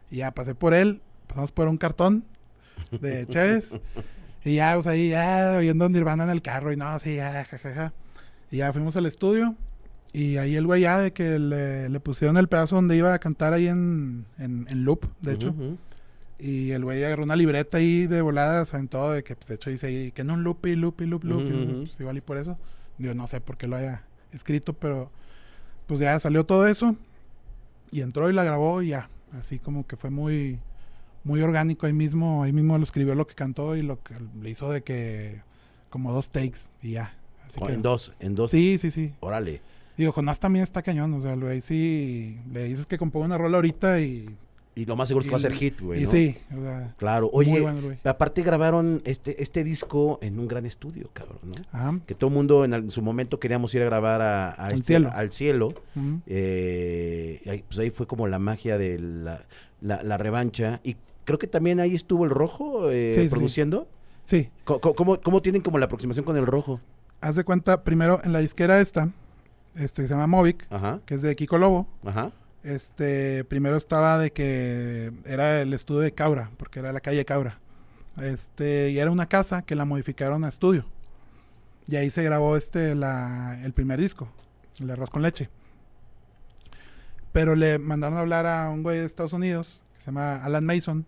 Y ya pasé por él, pasamos por un cartón de Chévez. y ya, pues ahí, ya, oyendo Nirvana en el carro. Y no, sí, ya, jajaja. Y ya fuimos al estudio. Y ahí el güey ya de que le, le pusieron el pedazo donde iba a cantar ahí en, en, en loop, de hecho. Ujú, ujú. Y el güey agarró una libreta ahí de voladas en todo, de que pues, de hecho dice ahí que no un loop y loop y loop, loop. y Ujú, ujú. pues, igual y por eso. Yo no sé por qué lo haya escrito, pero pues ya salió todo eso. Y entró y la grabó y ya. Así como que fue muy, muy orgánico ahí mismo. Ahí mismo lo escribió lo que cantó y lo que le hizo de que como dos takes y ya. Así que, en dos, en dos. Sí, sí, sí. Órale. Digo, Jonás también está cañón. O sea, güey sí le dices que componga una rola ahorita y. Y lo más seguro es que va a ser hit, güey. y ¿no? sí, o sea. Claro. muy Oye, bueno aparte grabaron este, este disco en un gran estudio, cabrón, ¿no? Ajá. Que todo el mundo en, su momento queríamos ir a grabar a, a Al este- cielo. al cielo. Eh, ahí, pues ahí fue como la magia de la, la- la revancha. Y creo que también ahí estuvo el rojo eh, Sí, sí, sí. produciendo. Sí, ¿Cómo, cómo tienen como la aproximación con el rojo? haz de cuenta, primero en la disquera esta, este se llama Movic, Ajá, que es de Kiko Lobo. ajá. Este, primero estaba de que era el estudio de Caura, porque era la calle Caura. Este, y era una casa que la modificaron a estudio. Y ahí se grabó este la, el primer disco, el arroz con leche. Pero le mandaron a hablar a un güey de Estados Unidos, que se llama Alan Mason,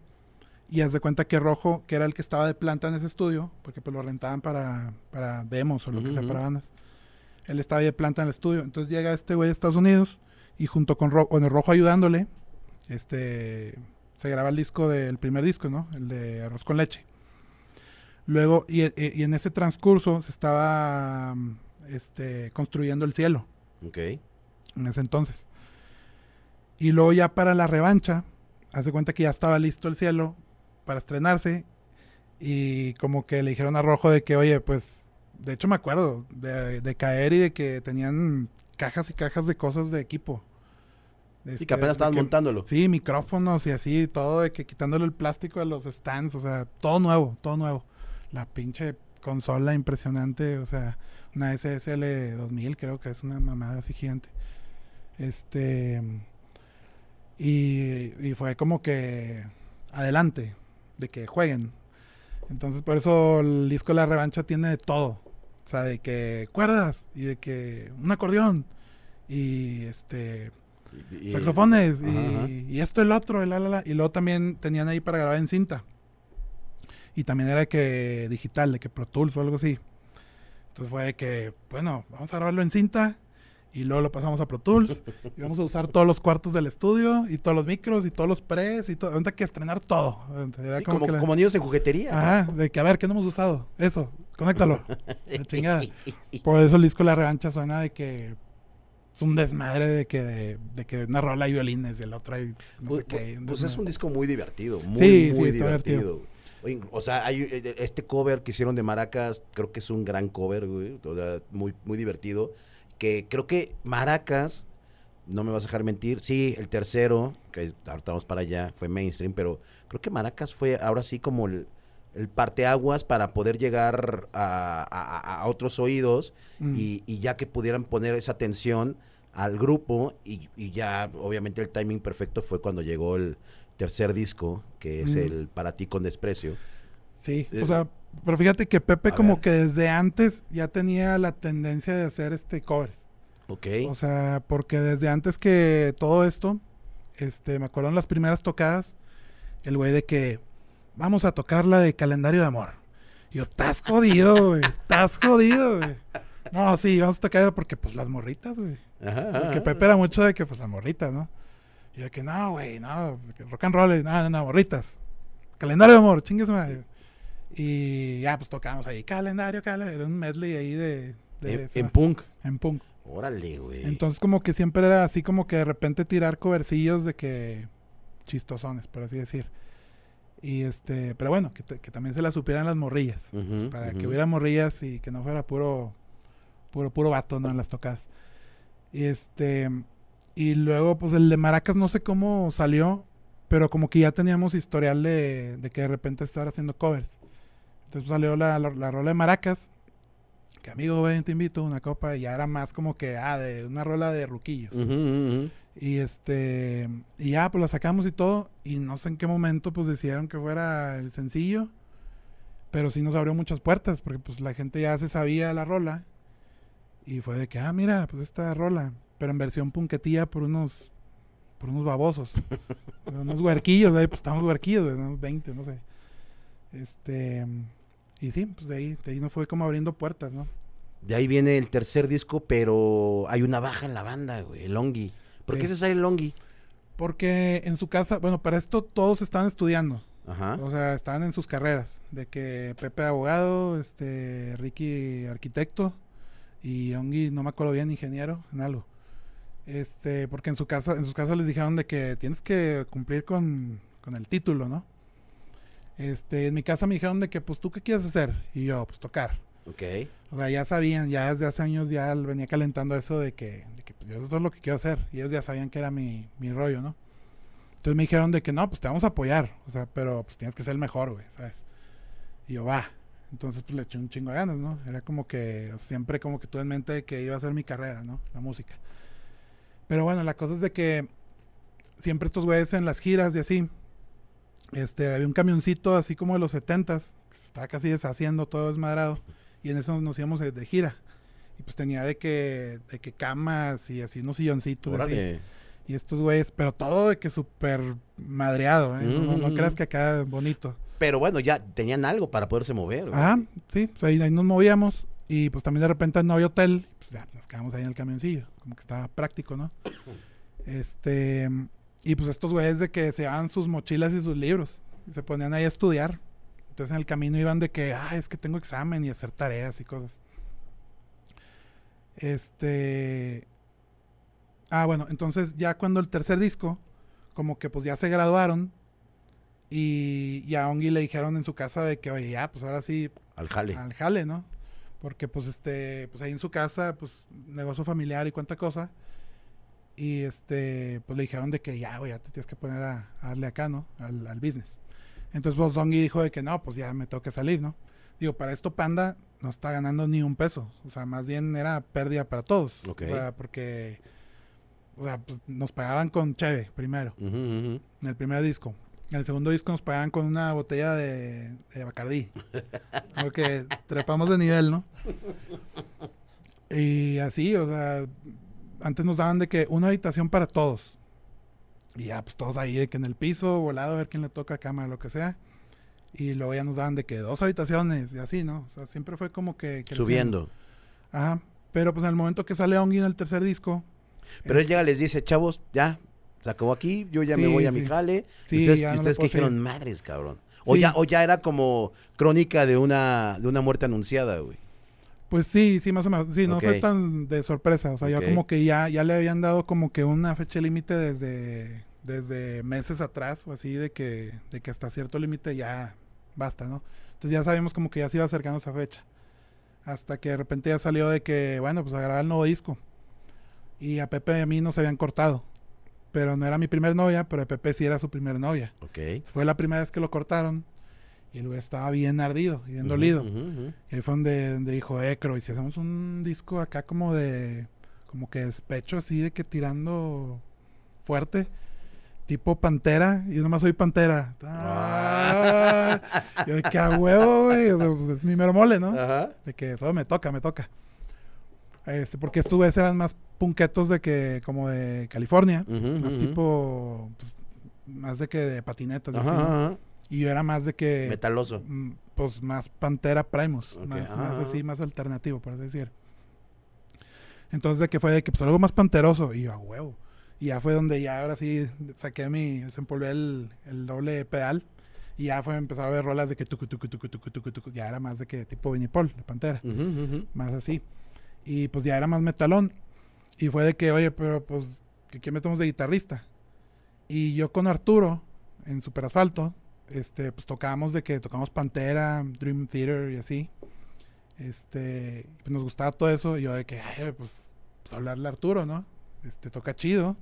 y haz de cuenta que Rojo, que era el que estaba de planta en ese estudio, porque pues lo rentaban para, para demos o lo que sea para bandas. Él estaba ahí de planta en el estudio. Entonces llega este güey de Estados Unidos y junto con, Ro- con el Rojo ayudándole, este, se graba el disco del primer disco, ¿no? El de Arroz con Leche. Luego, y, y- y en ese transcurso se estaba este, construyendo el cielo Ok. en ese entonces. Y luego ya para la revancha, hace cuenta que ya estaba listo el cielo para estrenarse y como que le dijeron a Rojo de que, oye, pues, de hecho me acuerdo de, de caer y de que tenían cajas y cajas de cosas de equipo. Y Este, que apenas de estaban que- montándolo. Sí, micrófonos y así, todo de que quitándole el plástico de los stands, o sea, todo nuevo, todo nuevo. La pinche consola impresionante, o sea, una SSL 2000 creo que es una mamada así gigante. Este y, y fue como que adelante de que jueguen. Entonces por eso el disco de la revancha tiene de todo. O sea, de que cuerdas y de que un acordeón y este Y- y- saxofones y, Ajá, y esto el otro, y la, la, la. Y luego también tenían ahí para grabar en cinta. Y también era de que digital, de que Pro Tools o algo así. Entonces fue de que, bueno, vamos a grabarlo en cinta y luego lo pasamos a Pro Tools y vamos a usar todos los cuartos del estudio y todos los micros y todos los pres y todo. Ahorita que estrenar todo. Era Sí, como, como, que la- como niños en juguetería. ¿no? Ajá, de que a ver, ¿qué no hemos usado? Eso, conéctalo. La chingada. Por eso el disco La Revancha suena de que es un desmadre de que, de, de que una rola hay violines y el otro hay no Pues, sé qué. pues es un disco muy divertido, muy, Sí, muy sí, divertido. o sea, hay eh, este cover que hicieron de Maracas, creo que es un gran cover, güey, o sea, muy, muy divertido. Que creo que Maracas, no me vas a dejar mentir, sí, el tercero, que ahorita vamos para allá, fue mainstream, pero creo que Maracas fue ahora sí como el, el parteaguas para poder llegar a, a- a- a otros oídos Mm. y, y ya que pudieran poner esa atención al grupo y, y ya obviamente el timing perfecto fue cuando llegó el tercer disco que es Mm. el Para ti con desprecio. Sí, eh, o sea, pero fíjate que Pepe como ver. que desde antes ya tenía la tendencia de hacer este covers. Ok. O sea, porque desde antes que todo esto, este, me acuerdo en las primeras tocadas, el güey de que vamos a tocar la de calendario de amor. Y yo, estás jodido, güey, estás jodido, güey. No, sí, vamos a tocar porque pues las morritas, güey. Porque. Pepe era mucho de que pues las morritas, ¿no? Y yo de que no, güey, no, rock and roll, no, no, no, morritas. Calendario de amor, chingues madre. Y ya, pues tocamos ahí, calendario, calendario, era un medley ahí de... de En, esa- en punk. en punk. Órale, güey. Entonces como que siempre era así como que de repente tirar covercillos de que chistosones, por así decir. Y este, pero bueno, que, también se la supieran las morrillas. Ujú, para que hubiera morrillas y que no fuera puro, puro, puro vato, ¿no? En las tocadas. Y este, y luego pues el de Maracas no sé cómo salió, pero como que ya teníamos historial de, de que de repente estar haciendo covers. Entonces salió la, la, la rola de Maracas. Que amigo, ven, te invito a una copa. Y ya era más como que, ah, de una rola de ruquillos. Y este, y ya, pues la sacamos y todo. Y no sé en qué momento, pues decidieron que fuera el sencillo. Pero sí nos abrió muchas puertas, porque pues la gente ya se sabía la rola. Y fue de que, ah, mira, pues esta rola. Pero en versión punquetilla por unos, por unos babosos. Unos huerquillos, ahí, pues estamos huerquillos, unos 20, no sé. Este, y sí, pues de ahí, de ahí nos fue como abriendo puertas, ¿no? De ahí viene el tercer disco, pero hay una baja en la banda, güey, el Longi. ¿Por qué se sale el Longi? Porque en su casa, bueno, para esto todos estaban estudiando. Ajá. O sea, estaban en sus carreras. De que Pepe abogado, este, Ricky arquitecto y Ongi, no me acuerdo bien, ingeniero en algo. Este, porque en su casa, en sus casas les dijeron de que tienes que cumplir con, con el título, ¿no? Este, en mi casa me dijeron de que, pues, ¿tú qué quieres hacer? Y yo, pues, tocar. Ok. O sea, ya sabían, ya desde hace años ya venía calentando eso de que, que pues, eso es lo que quiero hacer. Y ellos ya sabían que era mi, mi rollo, ¿no? Entonces me dijeron de que no, pues te vamos a apoyar. O sea, pero pues tienes que ser el mejor, güey, ¿sabes? Y yo, va. Entonces pues le eché un chingo de ganas, ¿no? Era como que siempre como que tuve en mente que iba a ser mi carrera, ¿no? La música. Pero bueno, la cosa es de que siempre estos güeyes en las giras y así, este, había un camioncito así como de los setentas, que se estaba casi deshaciendo, todo desmadrado, y en eso nos íbamos de gira. Y pues tenía de que, de que camas y así unos silloncitos. así. Y estos güeyes, pero todo de que súper madreado, ¿eh? No, no- no creas que acá bonito. Pero bueno, ya tenían algo para poderse mover. güey. Ajá, sí, pues ahí, ahí nos movíamos. Y pues también de repente no había hotel. Pues ya, nos quedamos ahí en el camioncillo. Como que estaba práctico, ¿no? Este. Y pues estos güeyes de que se llevaban sus mochilas y sus libros. Y se ponían ahí a estudiar. Entonces en el camino iban de que, ah, es que tengo examen y hacer tareas y cosas. Este. Ah, bueno, entonces ya cuando el tercer disco, como que pues ya se graduaron. Y, y a Ongi le dijeron en su casa de que, oye, ya, pues ahora sí, Al jale. al jale, ¿no? Porque pues este, pues ahí en su casa, pues negocio familiar y cuánta cosa. Y este, pues le dijeron de que ya, güey, ya te tienes que poner a, a darle acá, ¿no? Al, al business. Entonces pues Dongi dijo de que no, pues ya me tengo que salir, ¿no? Digo, para esto Panda no está ganando ni un peso. O sea, más bien era pérdida para todos. Ok. O sea, porque, o sea, pues, nos pagaban con Cheve primero en el primer disco. En el segundo disco nos pagaban con una botella de, de Bacardí. Porque trepamos de nivel, ¿no? Y así, o sea, antes nos daban de que una habitación para todos. Y ya, pues todos ahí, de que en el piso, volado, a ver quién le toca cama, lo que sea. Y luego ya nos daban de que dos habitaciones y así, ¿no? O sea, siempre fue como que... creciendo. Subiendo. Ajá. Pero pues en el momento que sale Ongi en el tercer disco, Pero él llega y les dice, chavos, ya, se acabó aquí, yo ya me voy a mi jale. Sí, y ustedes, ya no que dijeron, madres, cabrón. O, ya, o ya era como crónica de una, de una muerte anunciada, güey. Pues sí, sí, más o menos. Sí, no fue tan de sorpresa. O sea, ya como que ya, ya le habían dado como que una fecha límite desde, desde meses atrás o así de que, de que hasta cierto límite ya basta, ¿no? Entonces ya sabíamos como que ya se iba acercando esa fecha. Hasta que de repente ya salió de que, bueno, pues a grabar el nuevo disco. Y a Pepe y a mí nos habían cortado. Pero no era mi primer novia, pero a Pepe sí era su primer novia. Ok. Fue la primera vez que lo cortaron. Y güey estaba bien ardido y bien dolido. Y ahí fue donde, donde dijo Ecro, y si hacemos un disco acá como de, como que despecho así de que tirando fuerte, tipo Pantera, y yo nomás soy Pantera. Ah, yo de que a huevo, güey, o sea, pues, es mi mero mole, ¿no? Ajá. De que eso me toca, me toca. Este, porque estos güeyes eran más punquetos de que, como de California, más tipo, pues, más de que de patinetas, así, Ajá, ¿no? ajá. Y yo era más de que Metaloso. mm, pues más Pantera Primus, más, más así, más alternativo, por así decir. Entonces de que fue de que pues algo más panteroso, y yo a huevo. Y ya fue donde ya ahora sí saqué mi, desempolvé el, el doble pedal, y ya fue empezar a ver rolas de que tucu, tucu, tucu, tucu, tucu, tucu, ya era más de que tipo Vinipol, de Pantera, Ujú, ujú. más así. Y pues ya era más metalón. Y fue de que, oye, pero pues, ¿qué, qué metemos de guitarrista? Y yo con Arturo, en Super Asfalto, este, pues tocábamos de que tocamos Pantera, Dream Theater y así. Este, pues nos gustaba todo eso. Y yo de que, ay, pues, pues hablarle a Arturo, ¿no? Este, toca chido.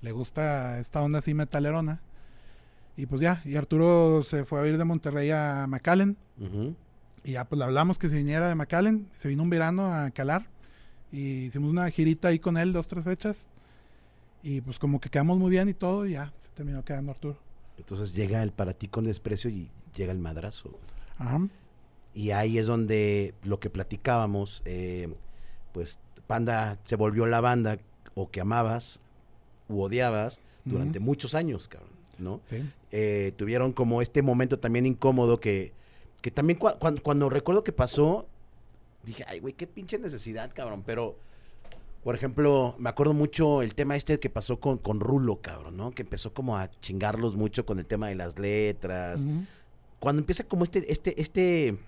Le gusta esta onda así metalerona. Y pues ya, y Arturo se fue a ir de Monterrey a McAllen. Y ya pues le hablamos que se viniera de McAllen, se vino un verano a calar y hicimos una girita ahí con él, dos, tres fechas. Y pues como que quedamos muy bien y todo, y ya se terminó quedando Arturo. Entonces llega el para ti con desprecio y llega el madrazo. Ajá. Y ahí es donde lo que platicábamos, eh, pues Panda se volvió la banda o que amabas u odiabas durante muchos años, cabrón, ¿no? Sí. Eh, tuvieron como este momento también incómodo que, que también cua- cuan- cuando recuerdo que pasó, dije, ay, güey, qué pinche necesidad, cabrón, pero... Por ejemplo, me acuerdo mucho el tema este que pasó con, con Rulo, cabrón, ¿no? Que empezó como a chingarlos mucho con el tema de las letras, cuando empieza como este, este, este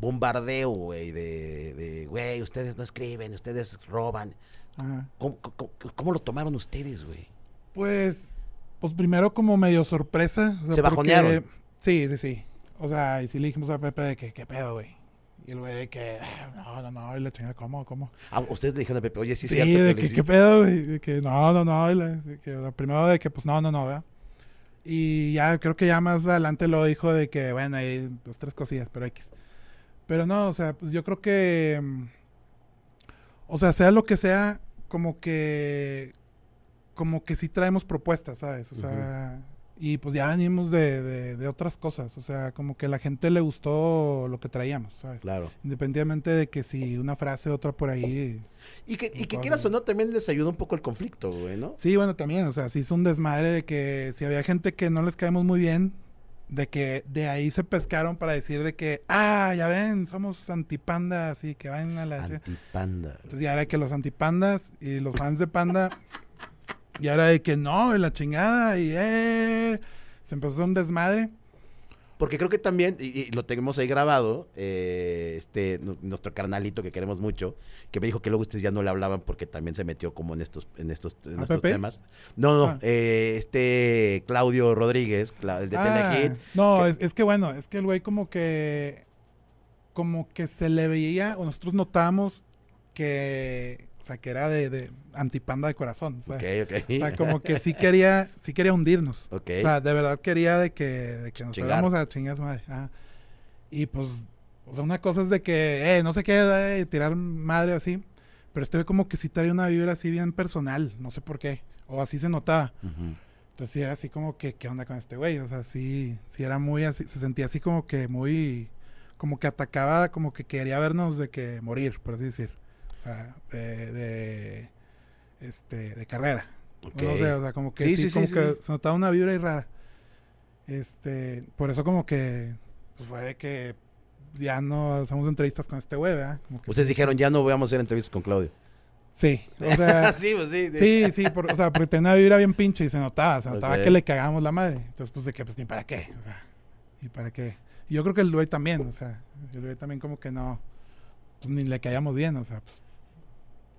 bombardeo, güey, de, de, güey, ustedes no escriben, ustedes roban. Ajá. ¿Cómo, cómo- cómo lo tomaron ustedes, güey? Pues, pues primero como medio sorpresa. o sea, Se bajonearon. Sí, sí, sí. O sea, y sí le dijimos a Pepe de que, ¿qué pedo, güey? Y el güey de que, "Ah, no, no, no, y la chingada, ¿cómo, cómo? Ah, ustedes le dijeron a Pepe, oye, sí, Sí, cierto de que ¿qué pedo, güey? De que, no, no, no, y la- de que, o sea, primero de que, pues, no, no, no, ¿verdad? Y ya, creo que ya más adelante lo dijo de que, bueno, hay dos, tres cosillas, pero X. Pero no, o sea, pues yo creo que, mm, o sea, sea lo que sea, como que, como que sí traemos propuestas, ¿sabes? O sea, y pues ya venimos de, de, de otras cosas, o sea, como que a la gente le gustó lo que traíamos, ¿sabes? Claro. Independientemente de que si una frase, otra por ahí, Y que, y que quieras o no, también les ayudó un poco el conflicto, güey, ¿no? Sí, bueno, también, o sea, sí hizo un desmadre de que si había gente que no les caemos muy bien, de que de ahí se pescaron para decir de que, ah, ya ven, somos antipandas y que vayan a la... Antipanda. Entonces ya era que los antipandas y los fans de panda, ya era de que no, y la chingada, y eh, se empezó un desmadre. Porque creo que también, y, y lo tenemos ahí grabado, eh, este, nu- nuestro carnalito que queremos mucho, que me dijo que luego ustedes ya no le hablaban porque también se metió como en estos, en estos, en ¿A estos temas. No, no, Ah. eh, este Claudio Rodríguez, el de Ah, Telehit, no, que- es, es que bueno, es que el güey como que, como que se le veía, o nosotros notábamos que, o sea, que era de, de antipanda de corazón. Ok, ok. O sea, como que sí quería, sí quería hundirnos. Ok. O sea, de verdad quería de que, de que nos fuéramos a su madre. Ajá. Y pues, o sea, una cosa es de que, eh, no sé qué, eh, tirar madre así. Pero este como que sí traía una vibra así bien personal, no sé por qué. O así se notaba. Entonces sí era así como que, ¿qué onda con este güey? O sea, sí, sí era muy así, se sentía así como que muy, como que atacaba, como que quería vernos de que morir, por así decir. O sea, de, de, este, de carrera. Ok. No sé, o sea, como que Sí, sí, sí, como sí. que se notaba una vibra ahí rara. Este, por eso como que, pues fue de que ya no hacemos entrevistas con este güey, ¿verdad? Como que Ustedes dijeron, ya no vamos a hacer entrevistas con Claudio. Sí, o sea, sí, pues sí. Sí, sí, por- o sea, porque tenía una vibra bien pinche y se notaba, se notaba que le cagábamos la madre. Entonces, pues de que, pues ni para qué, o sea, ni para qué. Y yo creo que el güey también, o sea, el güey también como que no, pues ni le caíamos bien, o sea, pues,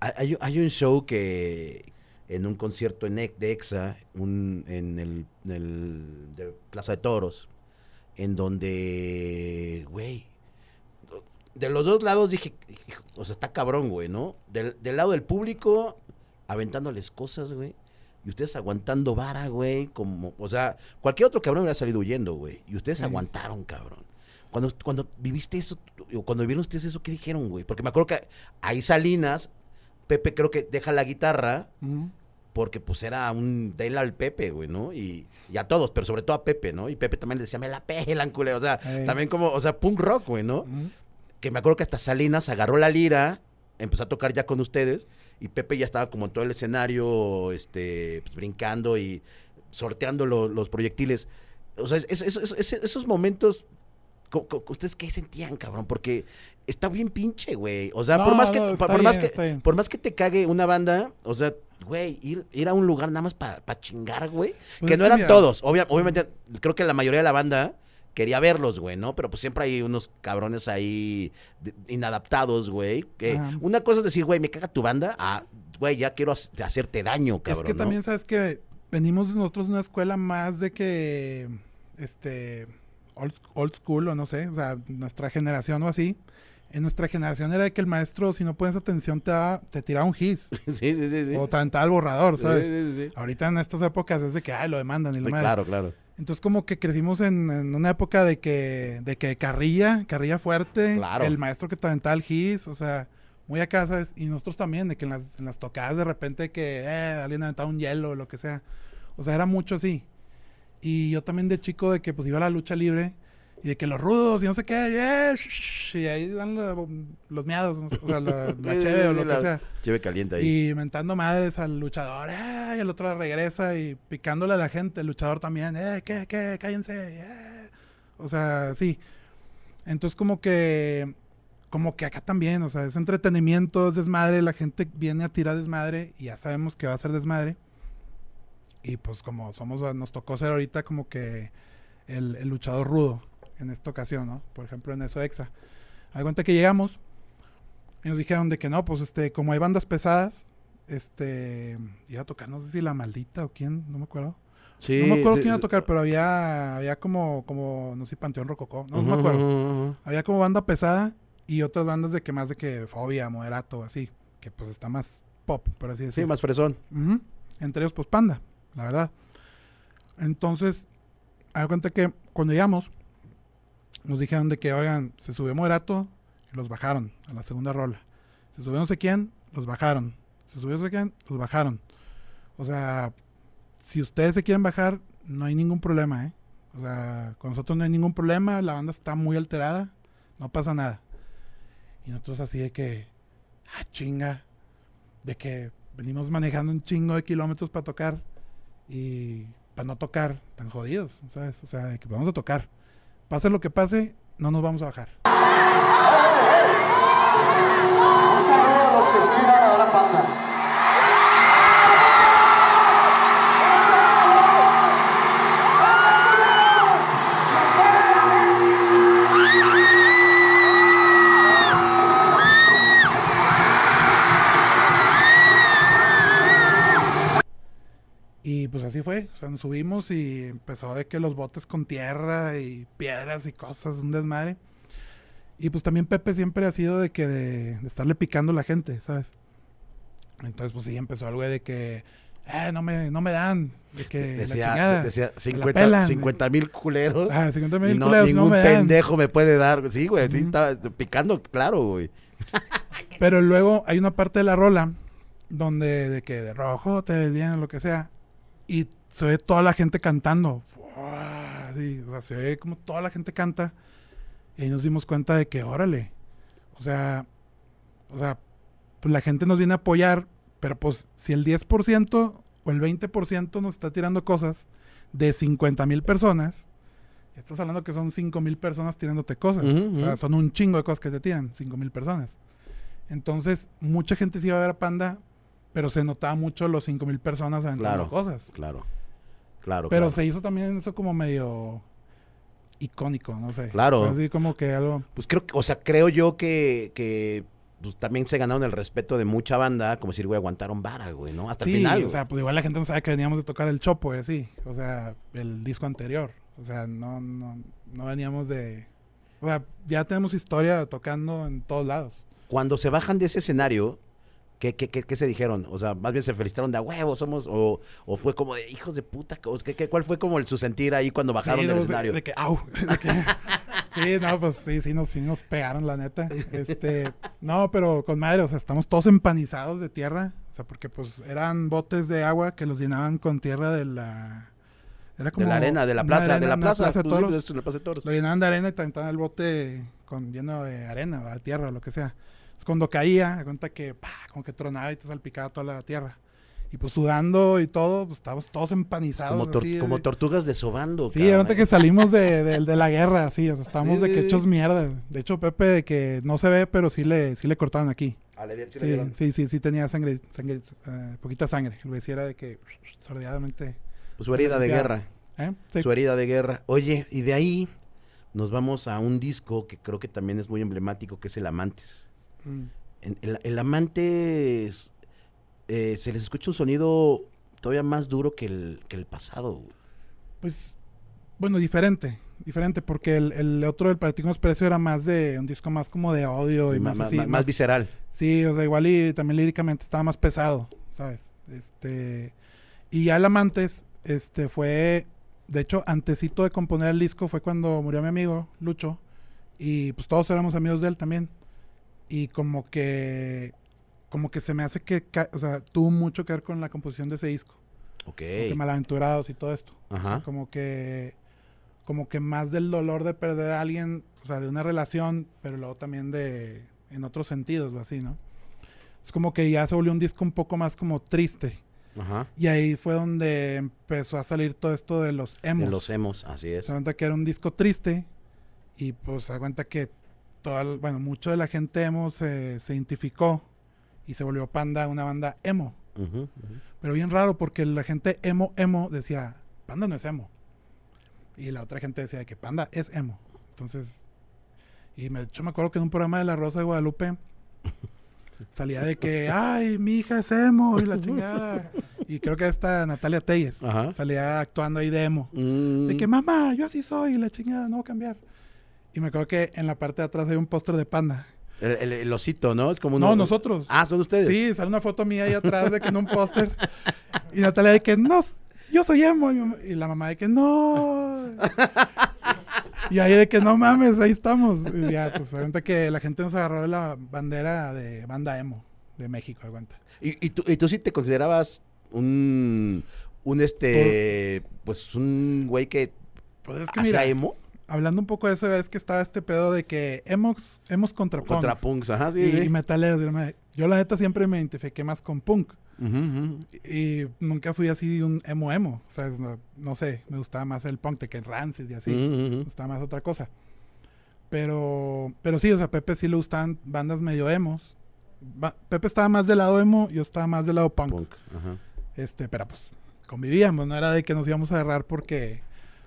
Hay, un show que en un concierto en Ex- de EXA, un, en el, en el de Plaza de Toros, en donde, güey, de los dos lados dije, o sea, está cabrón, güey, ¿no? Del, del lado del público, aventándoles cosas, güey. Y ustedes aguantando vara, güey, como, o sea, cualquier otro cabrón hubiera salido huyendo, güey. Y ustedes Sí. aguantaron, cabrón. Cuando, cuando viviste eso, o cuando vieron ustedes eso, ¿qué dijeron, güey? Porque me acuerdo que ahí Salinas, Pepe creo que deja la guitarra, porque pues era un de él al Pepe, güey, ¿no? Y, y a todos, pero sobre todo a Pepe, ¿no? Y Pepe también le decía, me la pelan, culero. O sea, también como, o sea, punk rock, güey, ¿no? Que me acuerdo que hasta Salinas agarró la lira, empezó a tocar ya con ustedes, y Pepe ya estaba como en todo el escenario, este, pues, brincando y sorteando lo- los proyectiles. O sea, es- es- es- es- esos momentos, ¿ustedes qué sentían, cabrón? Porque está bien pinche, güey. O sea, por más que, no, por, más que, por más que te cague una banda, o sea, güey, ir, ir a un lugar nada más para chingar, güey. Pues que no eran mira, todos. Obvia- obviamente, creo que la mayoría de la banda quería verlos, güey, ¿no? Pero pues siempre hay unos cabrones ahí de- inadaptados, güey. Que Ajá. una cosa es decir, güey, me caga tu banda. Ah, güey, ya quiero hac- hacerte daño, cabrón. es que ¿no? también sabes que venimos nosotros de una escuela más de que, este, old, old school o no sé, o sea, nuestra generación o así. En nuestra generación era de que el maestro, si no pones atención, te, daba- te tiraba un his. sí, sí, sí. sí. O te aventaba el borrador, ¿sabes? sí, sí, sí. Ahorita en estas épocas es de que, ay, lo demandan y lo claro, claro. Entonces como que crecimos en, en una época de que, de que carrilla, carrilla fuerte, Claro. el maestro que te aventaba el gis, o sea, muy acá, ¿sabes? Y nosotros también, de que en las, en las tocadas de repente que eh, alguien aventaba un hielo o lo que sea. O sea, era mucho así. Y yo también de chico de que pues iba a la lucha libre y de que los rudos y no sé qué, sh- y ahí dan lo- los miados, no sé, o sea, la, la cheve o lo que sea. Cheve caliente ahí. Y mentando madres al luchador, ¡eh! y el otro regresa y picándole a la gente, el luchador también, ¡eh! ¿Qué? ¿Qué? Cállense, ¡eh! O sea, sí. Entonces, como que, como que acá también, o sea, es entretenimiento, es desmadre, la gente viene a tirar desmadre y ya sabemos que va a ser desmadre. Y pues, como somos, nos tocó ser ahorita como que el, el luchador rudo en esta ocasión, ¿no? Por ejemplo, en eso Exa. Hay cuenta que llegamos y nos dijeron de que no, pues este, como hay bandas pesadas, este, iba a tocar, no sé si la maldita o quién, no me acuerdo. Sí, no me acuerdo sí, quién iba a sí. tocar, pero había, había como, como, no sé, Panteón Rococó, no, me acuerdo. Había como banda pesada y otras bandas de que más de que Fobia, Moderato, así, que pues está más pop, por así Sí, decirlo. más fresón. Entre ellos, pues Panda, la verdad. Entonces, haz cuenta que cuando llegamos, nos dijeron de que, oigan, se subió Moderato y los bajaron a la segunda rola. Se subió no sé quién, los bajaron. Se subió no sé quién, los bajaron. O sea, si ustedes se quieren bajar, no hay ningún problema, ¿eh? O sea, con nosotros no hay ningún problema, la banda está muy alterada, no pasa nada. Y nosotros así de que, ah, chinga, de que venimos manejando un chingo de kilómetros para tocar y para no tocar tan jodidos, ¿sabes? O sea, que vamos a tocar. Pase lo que pase, no nos vamos a bajar. Un saludo a los que sí irán a dar a Panda. O sea, nos subimos y empezó de que los botes con tierra y piedras y cosas, un desmadre. Y pues también Pepe siempre ha sido de que de, de estarle picando a la gente, ¿sabes? Entonces pues sí empezó algo de que, eh, no me, no me dan, de que la Decía, chingada. decía la 50 pelan. 50 mil culeros. Ah, 50 y mil no, culeros, no ningún me dan. pendejo me puede dar. Sí, güey, sí, estaba picando, claro, güey. Pero luego hay una parte de la rola donde de que de rojo te o lo que sea y se ve toda la gente cantando. Sea, se ve como toda la gente canta y ahí nos dimos cuenta de que órale. O sea, o sea, pues la gente nos viene a apoyar, pero pues si el 10% o el 20% nos está tirando cosas de 50 mil personas, estás hablando que son 5 mil personas tirándote cosas. O sea, son un chingo de cosas que te tiran, 5 mil personas. Entonces, mucha gente se iba a ver a Panda, pero se notaba mucho los 5 mil personas aventando Claro. cosas. Claro. Claro. Pero claro. se hizo también eso como medio icónico, no sé. Claro. Así como que algo... Pues creo que, o sea, creo yo que, que pues, también se ganaron el respeto de mucha banda, como decir, güey, aguantaron vara, güey, ¿no? Hasta el Sí, final. o güey. sea, pues igual la gente no sabe que veníamos de tocar el Chopo, y así. O sea, el disco anterior. O sea, no, no, no veníamos de... O sea, ya tenemos historia tocando en todos lados. Cuando se bajan de ese escenario, ¿qué, qué, qué, qué se dijeron? O sea, más bien se felicitaron de a huevo, somos, o, o fue como de hijos de puta, ¿qué, qué- ¿cuál fue como el, su sentir ahí cuando bajaron Sí, del de- escenario? De, que, au. de que- sí, no, pues sí, sí nos, sí nos pegaron, la neta. Este, no, pero con madre, o sea, estamos todos empanizados de tierra. O sea, porque pues eran botes de agua que los llenaban con tierra de la... Era como de la arena, de la plaza, de la plaza, plaza de pues, toros. es la plaza de toros. Lo llenaban de arena y aventaban el bote con lleno de arena o de tierra o lo que sea. Cuando caía, de cuenta que pa, como que tronaba y te salpicaba toda la tierra. Y pues sudando y todo, pues estábamos todos empanizados. Como, tor- así, como de- tortugas desobando. Sí, ahorita que salimos de, de- de la guerra, así, o sea, estábamos Sí, de que sí, hechos sí. mierda. De hecho, Pepe, de que no se ve, pero sí le, sí le cortaron aquí. Ah, le sí le Sí, sí, sí, sí tenía sangre, sangre eh, poquita sangre. El güey sí era de que sordeadamente. Pues su herida de guerra. ¿eh? Sí. Su herida de guerra. Oye, y de ahí nos vamos a un disco que creo que también es muy emblemático, que es El Amantes. Mm. En- El, el Amantes eh, se les escucha un sonido todavía más duro que el, que el pasado. Pues, bueno, diferente. Diferente, porque el, el otro del Paradigma Expreso era más de un disco más como de audio Sí, y más, así. más visceral. Sí, o sea, igual y también líricamente estaba más pesado, ¿sabes? Este. Y ya el Amantes, este, fue de hecho, antesito de componer el disco fue cuando murió mi amigo, Lucho. Y pues todos éramos amigos de él también. Y como que, como que se me hace que, o sea, tuvo mucho que ver con la composición de ese disco. Ok. Como que malaventurados y todo esto. O sea, Ajá. como que, como que más del dolor de perder a alguien, o sea, de una relación, pero luego también de, en otros sentidos o así, ¿no? Es como que ya se volvió un disco un poco más como triste. Ajá. Y ahí fue donde empezó a salir todo esto de los emos. De los emos, así es. Se da cuenta que era un disco triste y pues se da cuenta que toda, bueno, mucho de la gente emo se, se identificó y se volvió Panda una banda emo. Pero bien raro porque la gente emo, emo decía, Panda no es emo. Y la otra gente decía que Panda es emo. Entonces, y me, yo me acuerdo que en un programa de La Rosa de Guadalupe salía de que, ay, mi hija es emo y la chingada. Y creo que esta Natalia Telles Ajá. salía actuando ahí de emo. Mm. De que, mamá, yo así soy, y la chingada, no voy a cambiar. Y me acuerdo que en la parte de atrás hay un póster de panda. El, el- el osito, ¿no? Es como No, uno- nosotros. Ah, son ustedes. Sí, sale una foto mía ahí atrás de que en un póster. Y Natalia de que, no, yo soy emo. Y, la mamá de que, no. Y ahí de que, no mames, ahí estamos. Y ya, pues, cuenta que la gente nos agarró de la bandera de banda emo de México, de cuenta. ¿Y, y tú, y tú sí te considerabas un, un este, pues un güey que Pues es que mira, emo hablando un poco de eso, es que estaba este pedo de que emos, emos contra, contra punks. punks, ajá, sí, y, sí. y metaleros. Yo la neta siempre me identifiqué más con punk. Ujú. Y nunca fui así un emo emo. O sea, no, no sé, me gustaba más el punk de que Rancid y así. Ujú, Me gustaba más otra cosa. Pero, pero sí, o sea, a Pepe sí le gustaban bandas medio emos. Ba- Pepe estaba más del lado emo, yo estaba más del lado punk. Punk, ajá. Este, pero pues convivíamos, no era de que nos íbamos a agarrar porque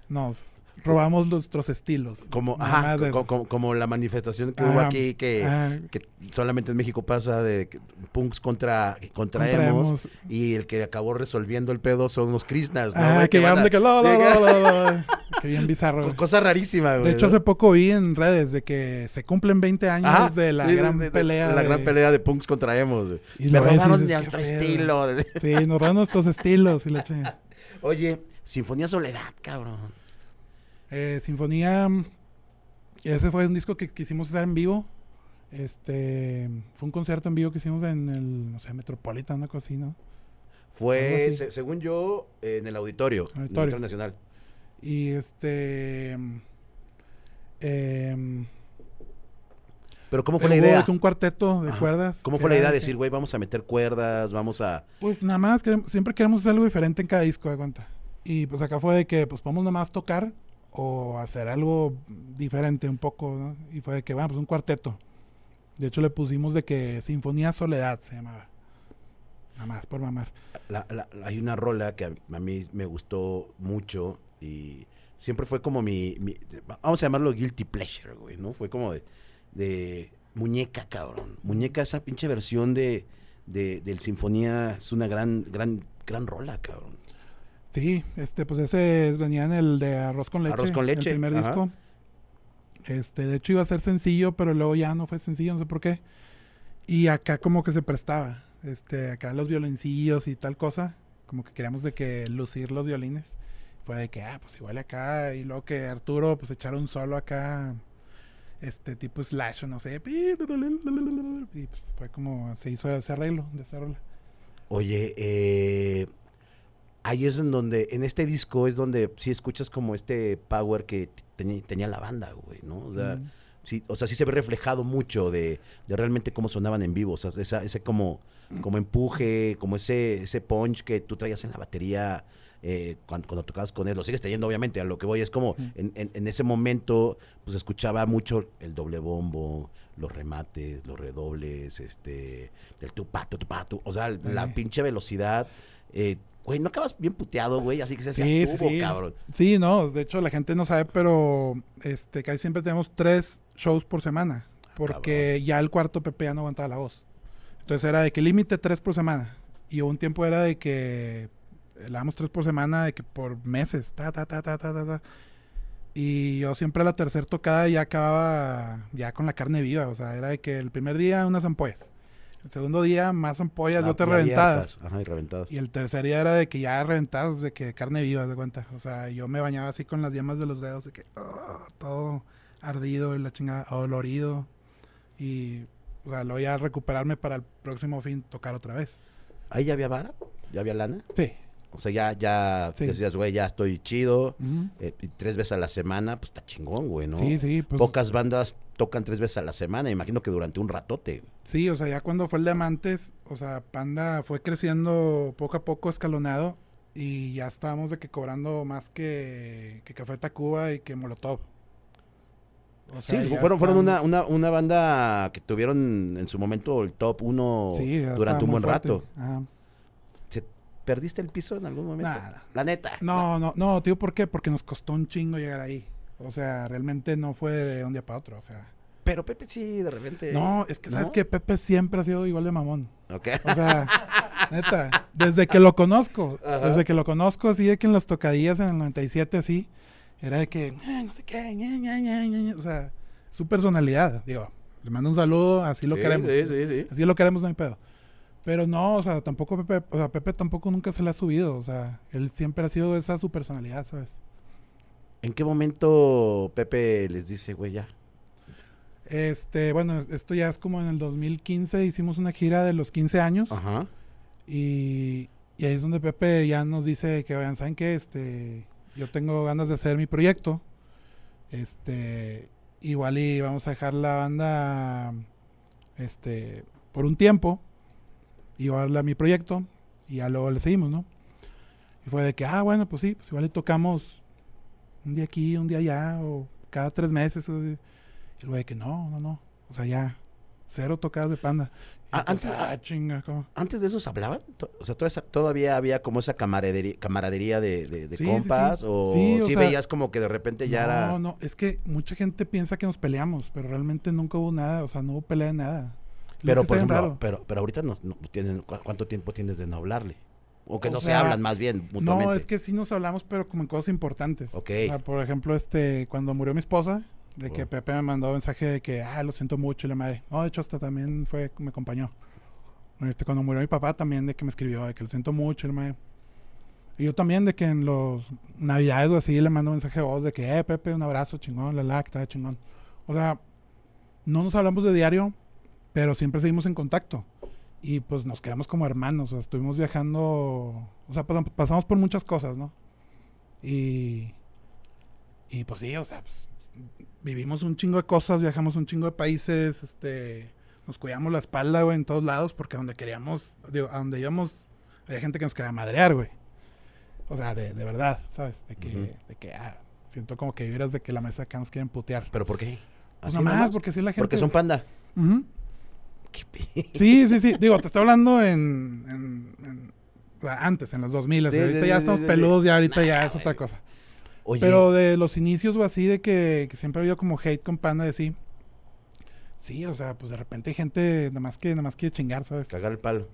nos robamos nuestros estilos. Como, ajá, de co- como, la manifestación que hubo aquí que, que solamente en México pasa de que punks contra, contra, emos, y el que acabó resolviendo el pedo son los Krishnas, ¿no? Ah, que a- de que lo, lo, de que- lo. Qué bien bizarro. Güey. Cosa rarísima, güey. De hecho, hace poco vi en redes de que se cumplen 20 años Ajá, de la sí, gran de- de- pelea. de la de- gran pelea de punks contra emos. güey. Y Me robaron dices, nuestro estilo. Sí, nos robaron nuestros estilos. Y la chingada. Oye, Sinfonía Soledad, cabrón. Eh, Sinfonía. Ese fue un disco que quisimos hacer en vivo. Este. Fue un concierto en vivo que hicimos en el. No sé, Metropolitan, una cosa así, ¿no? Fue, se- según yo, en el auditorio, el Auditorio. Nacional. Y este. em, Pero ¿cómo fue la idea? un cuarteto de Ajá. cuerdas. ¿Cómo fue la idea de decir, güey, vamos a meter cuerdas, vamos a... Pues nada más, queremos- siempre queremos hacer algo diferente en cada disco, de cuenta. Y pues acá fue de que, pues podemos nada más tocar o hacer algo diferente un poco, ¿no? Y fue de que, bueno, pues un cuarteto. De hecho, le pusimos de que Sinfonía Soledad se llamaba. Nada más, por mamar. la- la- hay una rola que a, mí me gustó mucho y siempre fue como mi, mi- vamos a llamarlo guilty pleasure, güey, ¿no? Fue como de, de muñeca, cabrón. Muñeca, esa pinche versión de, de, del Sinfonía es una gran, gran, gran rola, cabrón. Sí, este, pues ese venía en el de Arroz con Leche. Arroz con Leche, El primer ajá. disco. Este, de hecho iba a ser sencillo, pero luego ya no fue sencillo, no sé por qué. Y acá como que se prestaba. Este, acá los violincillos y tal cosa. Como que queríamos de que lucir los violines. Fue de que, ah, pues igual acá. Y luego que Arturo, pues echara un solo acá. Este tipo slash o no sé. Y pues fue como se hizo ese arreglo de esa rola. Oye, eh, ahí es en donde, en este disco es donde sí escuchas como este power que tenía la banda, güey, ¿no? O sea, Mm. sí, o sea, sí se ve reflejado mucho de, de realmente cómo sonaban en vivo, o sea, esa- ese como, como empuje, como ese, ese punch que tú traías en la batería eh, cuando, cuando tocabas con él, lo sigues teniendo obviamente, a lo que voy es como, Mm. en, en- en ese momento, pues escuchaba mucho el doble bombo, los remates, los redobles, este, el tupato, tupato, o sea, la pinche velocidad, eh, güey, no acabas bien puteado, güey, así que se Sí, sí, cabrón. Sí, no, de hecho la gente no sabe, pero este casi siempre tenemos tres shows por semana. Porque ya el cuarto Pepe ya no aguantaba la voz. Entonces era de que límite tres por semana. Y un tiempo era de que eh, le damos tres por semana, de que por meses, ta, ta, ta, ta, ta, ta, ta. Y yo siempre a la tercera tocada ya acababa ya con la carne viva. O sea, era de que el primer día unas ampollas. El segundo día, más ampollas de otras reventadas. Ajá, y reventadas. Y el tercer día era de que ya reventadas, de que carne viva, de cuenta. O sea, yo me bañaba así con las yemas de los dedos, de que ah, todo ardido y la chingada, dolorido. Y, o sea, lo voy a recuperarme para el próximo fin tocar otra vez. ¿Ahí ya había vara? ¿Ya había lana? Sí. O sea, ya, ya Sí. decías, güey, ya estoy chido. Eh, y tres veces a la semana, pues está chingón, güey, ¿no? Sí, sí, pues. Pocas bandas tocan tres veces a la semana. Imagino que durante un ratote. Sí, o sea, ya cuando fue el Diamantes, o sea, Panda fue creciendo poco a poco escalonado y ya estábamos de que cobrando más que, que Café Tacuba y que Molotov. O sea, Sí, fueron, fueron una, una, una banda que tuvieron en su momento el top uno Sí, durante un buen fuerte. rato. Ajá. ¿Se- ¿Perdiste el piso en algún momento? Nada. La neta. No, no, no, tío, ¿por qué? Porque nos costó un chingo llegar ahí. O sea, realmente no fue de un día para otro, o sea. Pero Pepe sí, de repente. No, es que sabes que Pepe siempre ha sido igual de mamón. Ok. O sea, neta, desde que lo conozco, Ajá. desde que lo conozco, así de que en las tocadillas en el 97, así, era de que, "Eh, no sé qué, ña, ña, ña, ña, ña", o sea, su personalidad, digo, le mando un saludo, así lo Sí, queremos, Sí, sí, sí. así lo queremos, no hay pedo. Pero no, o sea, tampoco Pepe, o sea, Pepe tampoco nunca se le ha subido, o sea, él siempre ha sido esa su personalidad, ¿sabes? ¿En qué momento Pepe les dice, güey, ya? Este, bueno, esto ya es como en el 2015, hicimos una gira de los 15 años. Ajá. Y, y ahí es donde Pepe ya nos dice que, vayan, ¿saben qué? Este, yo tengo ganas de hacer mi proyecto. Este, igual y vamos a dejar la banda, este, por un tiempo. Y igual a mi proyecto. Y ya luego le seguimos, ¿no? Y fue de que, ah, bueno, pues sí, pues igual le tocamos un día aquí, un día allá, o cada tres meses. o así. Y luego de que no, no, no. O sea, ya, cero tocadas de panda. Ah, entonces, antes- ah, chinga, ¿cómo? ¿Antes de esos hablaban? To- O sea, toda esa- todavía había como esa camaradería, camaradería de, de- de Sí, compas. sí. O Sí, o sí sea, veías como que de repente ya no, era. no, es que mucha gente piensa que nos peleamos, pero realmente nunca hubo nada, o sea, no hubo pelea de nada. Pero, por ejemplo, raro. pero, pero ahorita no, no tienen, ¿cu- ¿cuánto tiempo tienes de no hablarle? O que O no se hablan más bien mutuamente. No, es que sí nos hablamos, pero como en cosas importantes. Ok. O sea, por ejemplo, este, cuando murió mi esposa, de que Oh. Pepe me mandó mensaje de que, ah, lo siento mucho y la madre. No, de hecho, hasta también fue, me acompañó. Este, cuando murió mi papá también de que me escribió de que lo siento mucho y la madre. Y yo también de que en los navidades o así le mando mensaje de voz de que, eh, Pepe, un abrazo, chingón, la lacta, chingón. O sea, no nos hablamos de diario, pero siempre seguimos en contacto. Y pues nos quedamos como hermanos, o sea, estuvimos viajando, o sea, pasam- pasamos por muchas cosas, ¿no? Y, y pues sí, o sea, pues, vivimos un chingo de cosas, viajamos un chingo de países, este, nos cuidamos la espalda, güey, en todos lados, porque a donde queríamos, digo, a donde íbamos, había gente que nos quería madrear, güey. O sea, de, de verdad, ¿sabes? De que, de que, ah, siento como que vivieras de que la mesa acá nos quieren putear. ¿Pero por qué? Pues ¿Así nomás, nomás? porque es la gente. Porque son panda. Pi- Sí, sí, sí. Digo, te estoy hablando en, en- en- o sea, antes, en los 2000. Sí, ahorita ya estamos peludos, ya ahorita Nah, ya es otra cosa. Oye, Pero de los inicios o así, de que, que siempre ha habido como hate con Panda de sí. Sí, o sea, pues de repente hay gente nada más que nada más quiere chingar, ¿sabes? cagar el palo.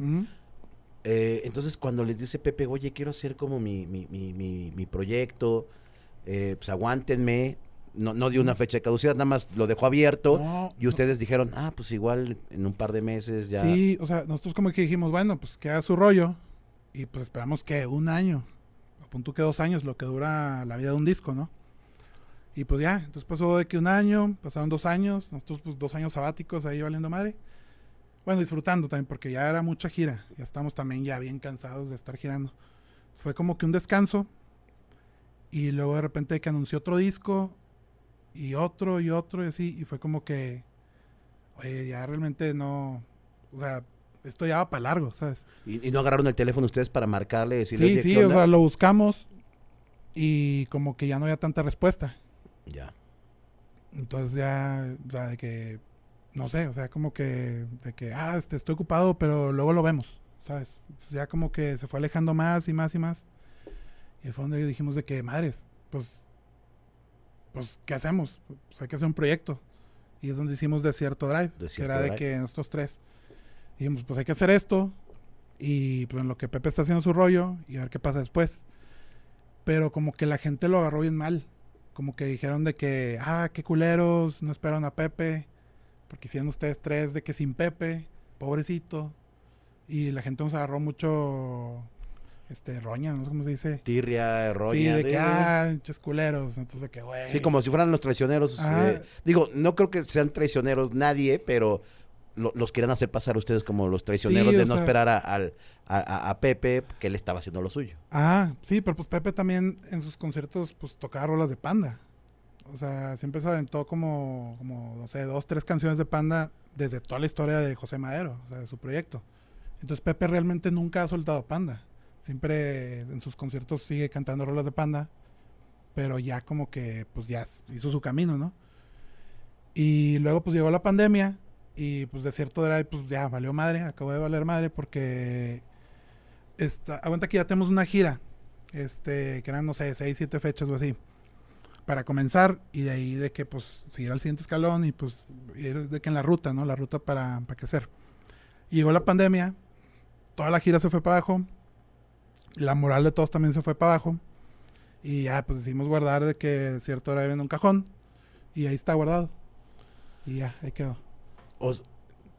Eh, entonces, cuando les dice Pepe, oye, quiero hacer como mi, mi, mi, mi, mi proyecto, eh, pues aguántenme. No, no dio una fecha de caducidad, nada más lo dejó abierto. No, y ustedes dijeron, ah, pues igual en un par de meses ya. Sí, o sea, nosotros como que dijimos, bueno, pues que haga su rollo. Y pues esperamos que un año, a punto que dos años, lo que dura la vida de un disco, ¿no? Y pues ya, entonces pasó de que un año, pasaron dos años, nosotros pues dos años sabáticos ahí valiendo madre. Bueno, disfrutando también, porque ya era mucha gira. Ya estamos también ya bien cansados de estar girando. Fue como que un descanso. Y luego de repente que anunció otro disco. Y otro y otro y así. Y fue como que, oye, ya realmente no... O sea, esto ya va para largo, ¿sabes? Y, y no agarraron el teléfono ustedes para marcarle, decirle, Sí, "Oye, sí, ¿qué o onda?". sea, lo buscamos. Y como que ya no había tanta respuesta. Ya. Entonces ya, o sea, de que, no sé, o sea, como que, de que, ah, este, estoy ocupado, pero luego lo vemos, ¿sabes? Entonces ya como que se fue alejando más y más y más. Y fue donde dijimos de que, madres, pues, pues, ¿qué hacemos? Pues hay que hacer un proyecto. Y es donde hicimos Desierto Drive, que Desierto era de que nosotros tres dijimos, pues hay que hacer esto. Y pues en lo que Pepe está haciendo su rollo y a ver qué pasa después. Pero como que la gente lo agarró bien mal como que dijeron de que, ah, qué culeros, no esperaron a Pepe, porque hicieron ustedes tres de que sin Pepe, pobrecito. Y la gente nos agarró mucho, este, roña, no sé cómo se dice. Tirria, roña. sí, de que, ah, pinches culeros. Entonces, que, güey. Sí, como si fueran los traicioneros. Ajá. eh, digo, no creo que sean traicioneros nadie, pero lo- los quieran hacer pasar ustedes como los traicioneros Sí, de no sea- esperar a, al- a- a- a Pepe, que él estaba haciendo lo suyo. Ah, sí, pero pues Pepe también en sus conciertos pues tocaba rolas de Panda. O sea, siempre se aventó como, como, no sé, dos, tres canciones de Panda desde toda la historia de José Madero, o sea, de su proyecto. Entonces Pepe realmente nunca ha soltado Panda. Siempre en sus conciertos sigue cantando rolas de Panda, pero ya como que pues ya hizo su camino, ¿no? Y luego pues llegó la pandemia y pues de cierto era pues ya valió madre, acabó de valer madre porque esta, aguanta que ya tenemos una gira, este, que eran, no sé, seis, siete fechas o así, para comenzar, y de ahí de que, pues, seguir al siguiente escalón y, pues, ir de que en la ruta, ¿no? La ruta para, para crecer. Y llegó la pandemia, toda la gira se fue para abajo, la moral de todos también se fue para abajo, y ya, pues, decidimos guardar de que cierto hora en un cajón, y ahí está guardado. Y ya, ahí quedó. Os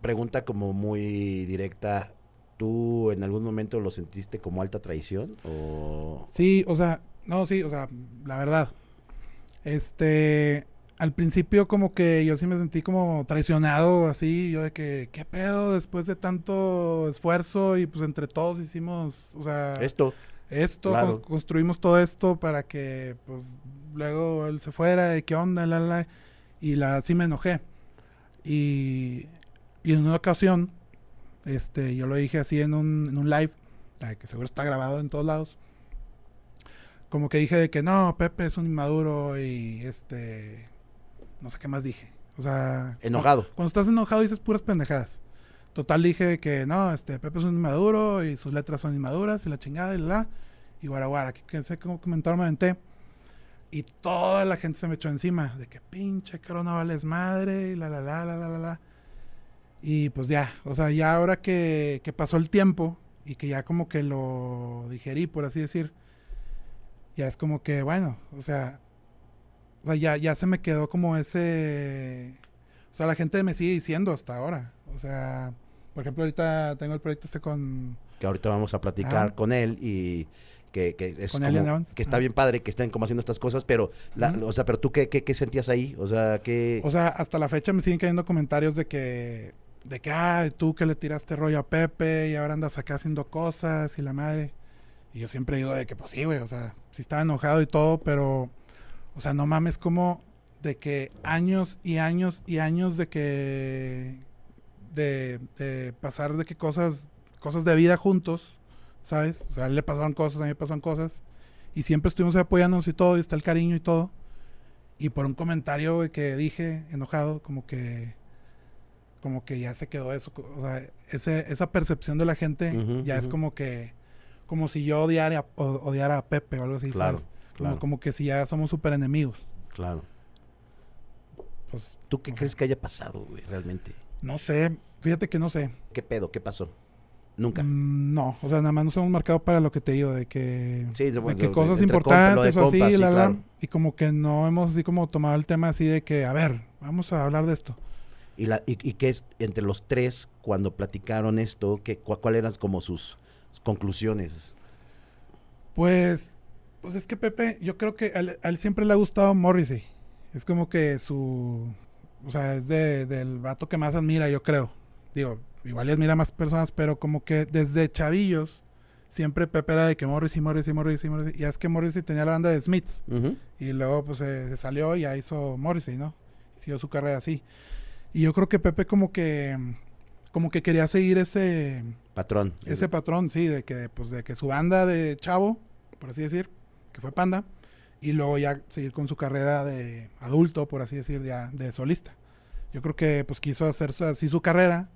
pregunta como muy directa, ¿tú en algún momento lo sentiste como alta traición? O... Sí, o sea, no, sí, o sea, la verdad. Este, al principio como que yo sí me sentí como traicionado, así, yo de que, ¿qué pedo? Después de tanto esfuerzo y pues entre todos hicimos, o sea, Esto, esto, claro. con- construimos todo esto para que pues luego él se fuera y qué onda, la, la, y la sí me enojé. Y, y en una ocasión, este, yo lo dije así en un, en un live, que seguro está grabado en todos lados. Como que dije de que no, Pepe es un inmaduro y este, no sé qué más dije. O sea, enojado. cuando estás enojado dices puras pendejadas. Total dije que no, este Pepe es un inmaduro y sus letras son inmaduras y la chingada y la la. Y guara guara, que, que sé cómo comentaron me aventé. Y toda la gente se me echó encima de que pinche corona vales madre y la la la la la la la. Y pues ya, o sea, ya ahora que, que pasó el tiempo y que ya como que lo digerí, por así decir, ya es como que, bueno, o sea, o sea ya, ya se me quedó como ese... O sea, la gente me sigue diciendo hasta ahora. O sea, por ejemplo, ahorita tengo el proyecto este con... que ahorita vamos a platicar Ah. con él y que, que es Con como- que está Ah. bien padre que estén como haciendo estas cosas, pero, la- o sea, pero tú qué, qué, qué sentías ahí, o sea, que O sea, hasta la fecha me siguen cayendo comentarios de que... De que, ah, tú que le tiraste rollo a Pepe y ahora andas acá haciendo cosas y la madre. Y yo siempre digo de que, pues sí, güey, o sea, sí estaba enojado y todo, pero... O sea, no mames, como de que años y años y años de que... De, de pasar de que cosas... Cosas de vida juntos, ¿sabes? O sea, a él le pasaron cosas, a mí me pasaron cosas. Y siempre estuvimos apoyándonos y todo, y está el cariño y todo. Y por un comentario güey, que dije, enojado, como que como que ya se quedó eso, o sea, ese, esa percepción de la gente ya es como que como si yo odiara, o- odiara a Pepe o algo así, Claro, ¿sabes? Como, claro. como que si ya somos súper enemigos. claro. Pues ¿Tú qué crees que haya pasado, güey, realmente? no sé, fíjate que no sé. ¿Qué pedo? ¿Qué pasó? Nunca. Mm, no, o sea, nada más nos hemos marcado para lo que te digo, de que, Sí, de- de que cosas entre compa- importantes o así, compas, sí, la, la, y como que no hemos así como tomado el tema así de que, a ver, vamos a hablar de esto. ¿Y, la, y, y qué es entre los tres cuando platicaron esto? ¿qué, cua- ¿Cuáles eran como sus conclusiones? Pues, pues es que Pepe, yo creo que a él, a él siempre le ha gustado Morrissey. Es como que su, o sea, es de, del vato que más admira, yo creo. Digo, igual y admira a más personas, pero como que desde chavillos, siempre Pepe era de que Morrissey, Morrissey, Morrissey, Morrissey. Y es que Morrissey tenía la banda de Smiths. Y luego pues se, se salió y ya hizo Morrissey, ¿no? Siguió su carrera así. Y yo creo que Pepe como que, como que quería seguir ese, Patrón. ese patrón, sí, de que, pues, de que su banda de chavo, por así decir, que fue Panda, y luego ya seguir con su carrera de adulto, por así decir, ya de solista. Yo creo que pues quiso hacer así su carrera,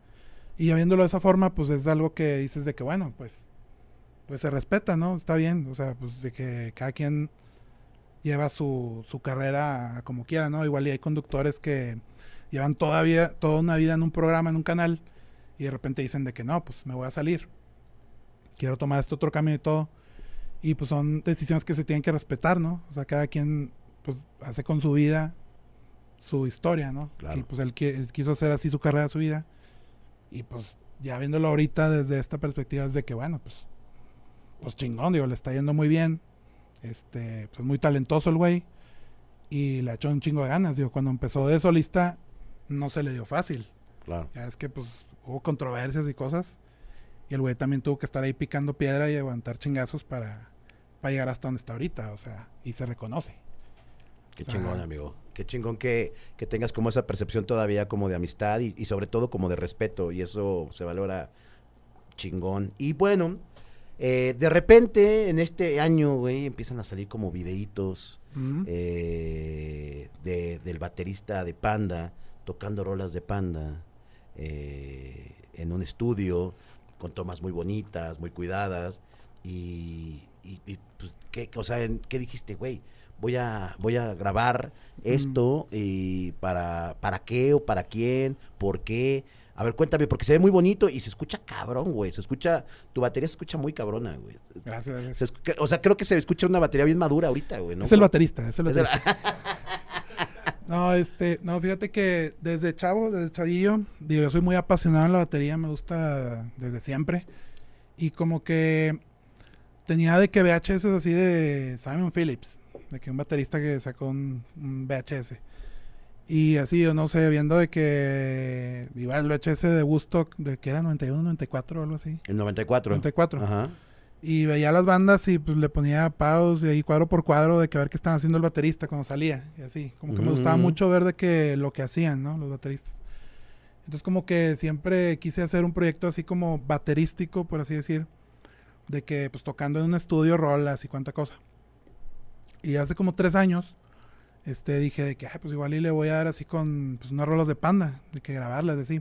y viéndolo de esa forma, pues es algo que dices de que, bueno, pues, pues se respeta, ¿no? Está bien, o sea, pues de que cada quien lleva su, su carrera como quiera, ¿no? Igual y hay conductores que llevan todavía toda una vida en un programa, en un canal, y de repente dicen de que no, pues me voy a salir. Quiero tomar este otro camino y todo. Y pues son decisiones que se tienen que respetar, ¿no? O sea, cada quien pues hace con su vida su historia, ¿no? Claro. Y pues él, él quiso hacer así su carrera, su vida. Y pues ya viéndolo ahorita desde esta perspectiva es de que, bueno, pues, pues chingón, digo, le está yendo muy bien. Este, pues muy talentoso el güey. Y le ha hecho un chingo de ganas. Digo, cuando empezó de solista, no se le dio fácil. Claro. Ya es que pues hubo controversias y cosas. Y el güey también tuvo que estar ahí picando piedra y aguantar chingazos para, para llegar hasta donde está ahorita. O sea, y se reconoce. Qué chingón, amigo. Qué chingón que, que tengas como esa percepción todavía como de amistad y, y sobre todo como de respeto. Y eso se valora chingón. Y bueno, eh, de repente en este año, güey, empiezan a salir como videitos Mm. eh, de- del baterista de Panda, tocando rolas de Panda, eh, en un estudio, con tomas muy bonitas, muy cuidadas. Y, y- y, pues, ¿qué, o sea, ¿qué dijiste, güey? Voy a, voy a grabar esto y para, para qué o para quién, por qué. A ver, cuéntame, porque se ve muy bonito y se escucha cabrón, güey. Se escucha, tu batería se escucha muy cabrona, güey. Gracias, gracias. Se o sea, creo que se escucha una batería bien madura ahorita, güey, ¿no? Es el baterista, es el Es el- baterista. No, este, no, fíjate que desde chavo, desde chavillo, digo, yo soy muy apasionado en la batería, me gusta desde siempre. Y como que tenía de que VHS así de Simon Phillips, de que un baterista que sacó un, un VHS. Y así, yo no sé, viendo de que iba el VHS de Woodstock, de que era 91, 94 o algo así. El 94. 94. Ajá. Y veía las bandas y pues le ponía pause y ahí cuadro por cuadro de que a ver qué estaban haciendo el baterista cuando salía y así. Como que me gustaba Ujú. mucho ver de que lo que hacían, ¿no? Los bateristas. Entonces como que siempre quise hacer un proyecto así como baterístico, por así decir. De que pues tocando en un estudio rolas y cuánta cosa. Y hace como tres años, este dije de que, "Ay, pues igual y le voy a dar así con pues, unas rolas de panda, de que grabarlas, así.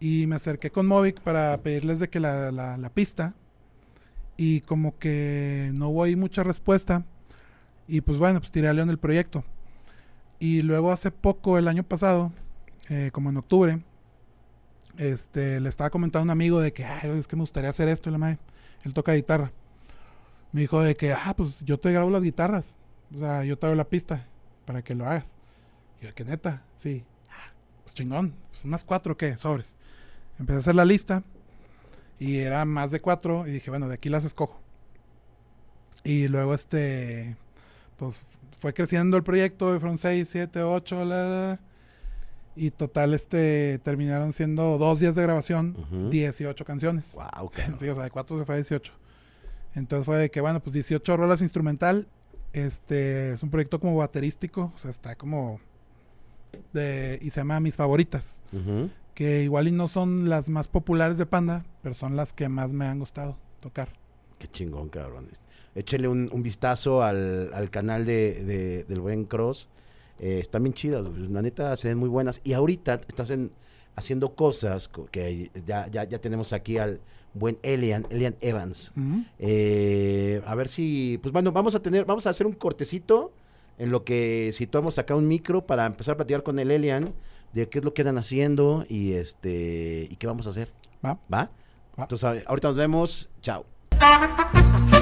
Y me acerqué con Movic para pedirles de que la, la, pista. Y como que no hubo mucha respuesta. Y pues bueno, pues tiré a León el proyecto. Y luego hace poco, el año pasado, eh, como en octubre, este, le estaba comentando a un amigo de que, ay, es que me gustaría hacer esto, y la madre. Él toca guitarra. Me dijo de que, ah, pues yo te grabo las guitarras. O sea, yo te hago la pista para que lo hagas. Y yo, que neta, sí. "Ah, Pues chingón. Pues unas cuatro, ¿qué? Sobres. Empecé a hacer la lista. Y era más de cuatro. Y dije, bueno, de aquí las escojo. Y luego este, pues fue creciendo el proyecto. Fueron seis, siete, ocho, la, la. Y total, este, terminaron siendo dos días de grabación, Ujú. 18 canciones. Wow, Sí, o sea, de 4 se fue a 18. Entonces fue de que, bueno, pues 18 rolas instrumental. Este es un proyecto como baterístico, o sea, está como de y se llama Mis favoritas, que igual y no son las más populares de Panda, pero son las que más me han gustado tocar. Qué chingón, cabrón. Échenle un, un vistazo al, al canal de, de- del buen Cross. Eh, están bien chidas, güey. la neta se ven muy buenas. Y ahorita estás en- haciendo cosas co- que ya, ya, ya tenemos aquí al buen Elian, Elian Evans. Eh, a ver si, pues bueno, vamos a tener, vamos a hacer un cortecito en lo que situamos acá un micro para empezar a platicar con el Elian de qué es lo que andan haciendo y este y qué vamos a hacer. ¿Va? ¿Va? Va. Entonces ahorita nos vemos. Chao.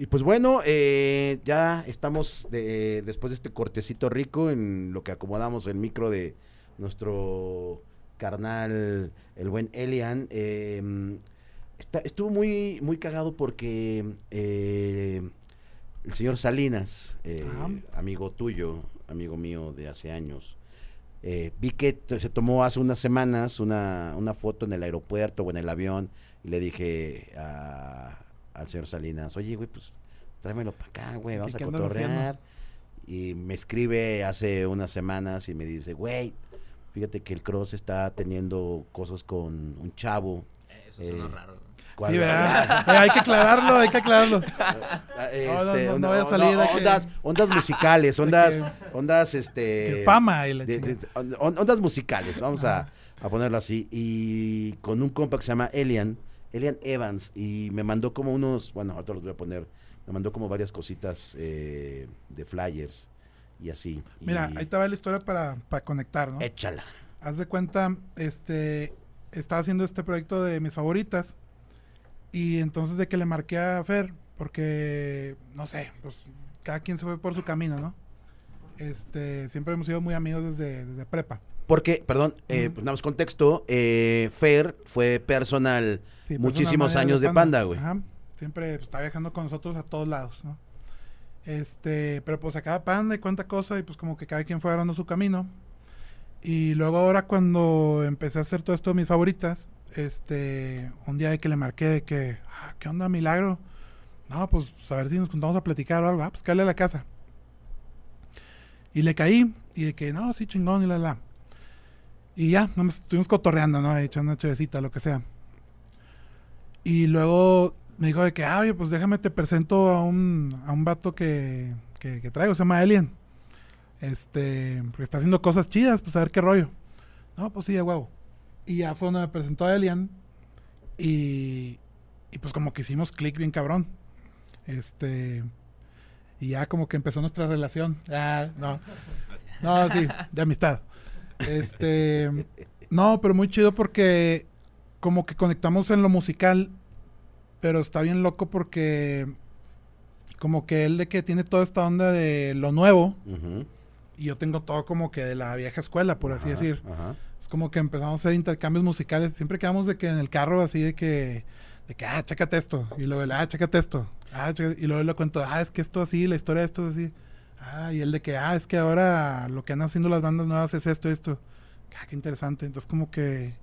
Y pues bueno, eh, ya estamos de- después de este cortecito rico en lo que acomodamos el micro de nuestro carnal, el buen Elian. eh, está- estuvo muy, muy cagado porque eh, el señor Salinas, eh, Ajá. amigo tuyo, amigo mío de hace años, vi que se tomó hace unas semanas una, una foto en el aeropuerto o en el avión y le dije a- al señor Salinas, oye, güey, pues tráemelo para acá, güey, vamos a ¿Qué andas cotorrear. Y me escribe hace unas semanas y me dice, güey, fíjate que el Cross está teniendo cosas con un chavo. Eso suena Eh, raro. Sí, ¿verdad? Eh, hay que aclararlo, hay que aclararlo. No, no, no, no onda- vaya a salir de que- ondas, ondas musicales, ondas, que- ondas, este... Que fama y la de- chingada. de- on- ondas musicales, vamos a, a ponerlo así. Y con un compa que se llama Elian, Elian Evans, y me mandó como unos, bueno, ahorita los voy a poner, me mandó como varias cositas eh, de flyers y así. Mira, y- ahí te va la historia para, para conectar, ¿no? Échala. Haz de cuenta, este, estaba haciendo este proyecto de mis favoritas y entonces de que le marqué a Fer, porque, no sé, pues cada quien se fue por su camino, ¿no? Este, siempre hemos sido muy amigos desde, desde prepa. Porque, perdón, eh, pues nada más contexto, eh, Fer fue personal Sí, muchísimos años de Panda, güey. Ajá. Siempre pues, está viajando con nosotros a todos lados, ¿no? Este, pero pues acaba Panda y cuánta cosa y pues como que cada quien fue agarrando su camino. Y luego ahora cuando empecé a hacer todo esto de mis favoritas, este, un día de que le marqué de que, ah, ¿qué onda, Milagro? No, pues a ver si nos juntamos a platicar o algo. Ah, pues cállale a la casa. Y le caí y de que, no, sí, chingón y la la. Y ya, nomás estuvimos cotorreando, ¿no? Echando una chevecita, lo que sea. Y luego me dijo de que, ah, oye, pues déjame te presento a un, a un vato que, que, que traigo, se llama Alien. Este, porque está haciendo cosas chidas, pues a ver qué rollo. No, pues sí, de huevo. Y ya fue donde me presentó a Alien. Y, y pues como que hicimos clic bien cabrón. Este, y ya como que empezó nuestra relación. Ah, no. No, sí, de amistad. Este, no, pero muy chido porque como que conectamos en lo musical, pero está bien loco porque como que él de que tiene toda esta onda de lo nuevo y yo tengo todo como que de la vieja escuela, por así decir. Ajá. Es como que empezamos a hacer intercambios musicales. Siempre quedamos de que en el carro así de que, de que, ah, chécate esto. Y luego, ah, chécate esto. Ah, chécate- Y luego le cuento, ah, es que esto así, la historia de esto es así. Ah, y él de que, ah, es que ahora lo que andan haciendo las bandas nuevas es esto, esto. Ah, qué interesante. Entonces como que,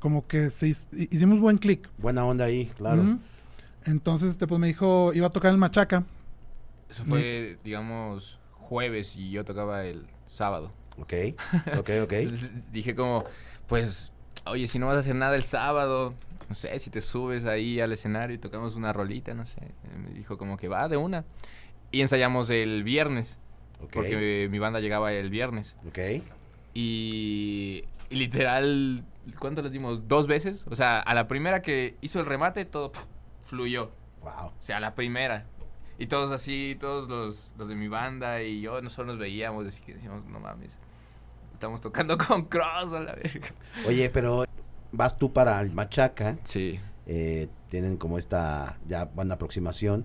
como que se hicimos buen clic. Buena onda ahí, claro. Entonces, este, pues me dijo, iba a tocar el Machaca. Eso fue, digamos, jueves y yo tocaba el sábado. Ok, ok, ok. Entonces, Dije como, pues, oye, si no vas a hacer nada el sábado, no sé, si te subes ahí al escenario y tocamos una rolita, no sé. Me dijo como que va de una. Y ensayamos el viernes, porque mi banda llegaba el viernes. ok. Y, y literal, ¿cuánto les dimos? ¿Dos veces? O sea, a la primera que hizo el remate, todo fluyó. Wow. O sea, a la primera. Y todos así, todos los, los de mi banda y yo nosotros nos veíamos así que decíamos, no mames, estamos tocando con Cross a la verga. Oye, pero vas tú para el Machaca, Sí. eh, tienen como esta ya buena aproximación.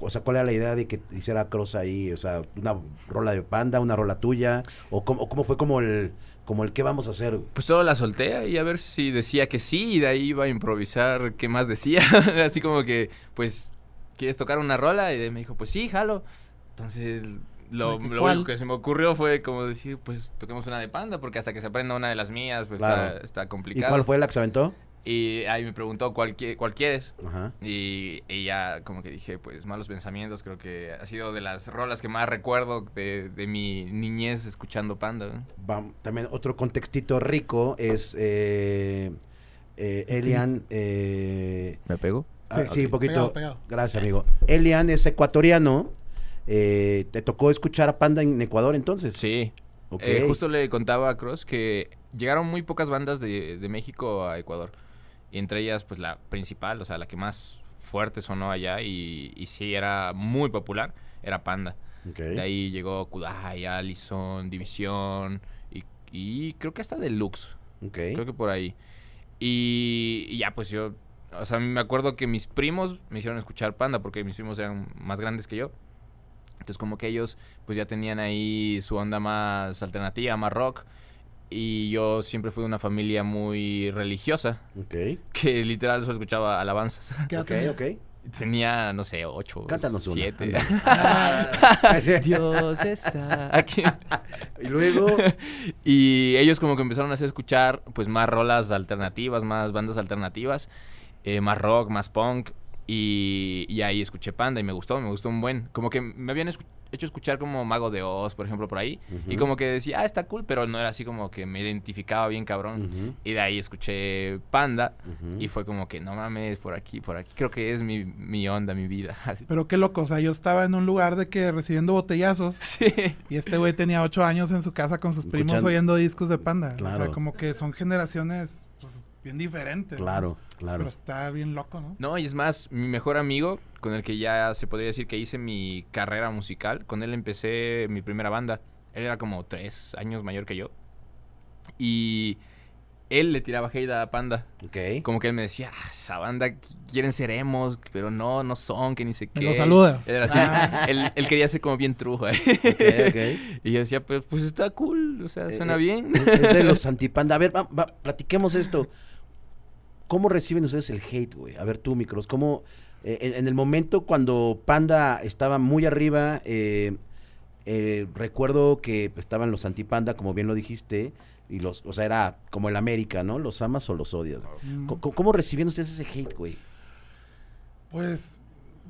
O sea, ¿cuál era la idea de que hiciera Cross ahí? O sea, una rola de Panda, una rola tuya, o cómo, cómo fue como el, como el qué vamos a hacer. Pues solo la solté y a ver si decía que sí y de ahí iba a improvisar qué más decía. así como que, pues, ¿quieres tocar una rola? Y me dijo, pues sí, jalo. Entonces, lo, único que se me ocurrió fue como decir, pues toquemos una de Panda, porque hasta que se aprenda una de las mías, pues Claro. está, está ¿Y complicado. cuál fue la que se aventó? Y ahí me preguntó cuál, cuál quieres. Ajá. Y, y ya como que dije, pues malos pensamientos, creo que ha sido de las rolas que más recuerdo de, de mi niñez escuchando Panda. también otro contextito rico es eh, eh, Elian. eh, ¿Me pego? ah, Sí, sí, ok. poquito. Pegado, pegado. Gracias, amigo. Elian es ecuatoriano. eh, ¿Te tocó escuchar a Panda en Ecuador entonces? Sí. Eh, justo le contaba a Cross que llegaron muy pocas bandas de, de México a Ecuador. Y entre ellas, pues la principal, o sea, la que más fuerte sonó allá y, y sí era muy popular, era Panda. Ok. De ahí llegó Kudai, Allison, División y, y creo que hasta Deluxe. Creo que por ahí. Y, y ya, pues yo, o sea, me acuerdo que mis primos me hicieron escuchar Panda porque mis primos eran más grandes que yo. Entonces como que ellos pues ya tenían ahí su onda más alternativa, más rock. Y yo siempre fui de una familia muy religiosa, Ok. que literal solo escuchaba alabanzas. ¿Qué edad Ok, ok. Tenía, no sé, ocho, Cántanos una. siete. Ah. Dios está aquí. y luego. y ellos como que empezaron a hacer escuchar pues más rolas alternativas, más bandas alternativas, eh, más rock, más punk. Y, y ahí escuché Panda y me gustó, me gustó un buen. Como que me habían escu- hecho escuchar como Mago de Oz, por ejemplo, por ahí. Y como que decía, ah, está cool, pero no era así como que me identificaba bien cabrón. Y de ahí escuché Panda y fue como que no mames, por aquí, por aquí. Creo que es mi, mi onda, mi vida. Así. Pero qué loco, o sea, yo estaba en un lugar de que recibiendo botellazos Sí. y este güey tenía ocho años en su casa con sus primos Escuchando- oyendo discos de Panda. O Claro. sea, como que son generaciones bien diferentes. ¿no? Claro, claro. Pero está bien loco, ¿no? No, y es más, mi mejor amigo, con el que ya se podría decir que hice mi carrera musical, con él empecé mi primera banda. Él era como tres años mayor que yo. Y, él le tiraba hate a Panda. Ok. Como que él me decía, ah, esa banda qu- quieren ser emos, pero no, no son, que ni sé Me qué. lo saludas. Él, era así, Ah. él, él quería ser como bien trujo. ¿eh? Ok, ok. y yo decía, pues, pues está cool, o sea, suena Eh, bien. Es es de los antipanda. A ver, va- va, platiquemos esto. ¿Cómo reciben ustedes el hate, güey? A ver tú, Micros, ¿cómo... eh, en, en el momento cuando Panda estaba muy arriba, eh, eh, recuerdo que estaban los antipanda, como bien lo dijiste, y los, o sea, era como el América, ¿no? ¿Los amas o los odias? Mm. ¿Cómo, cómo recibieron ustedes ese hate, güey? Pues,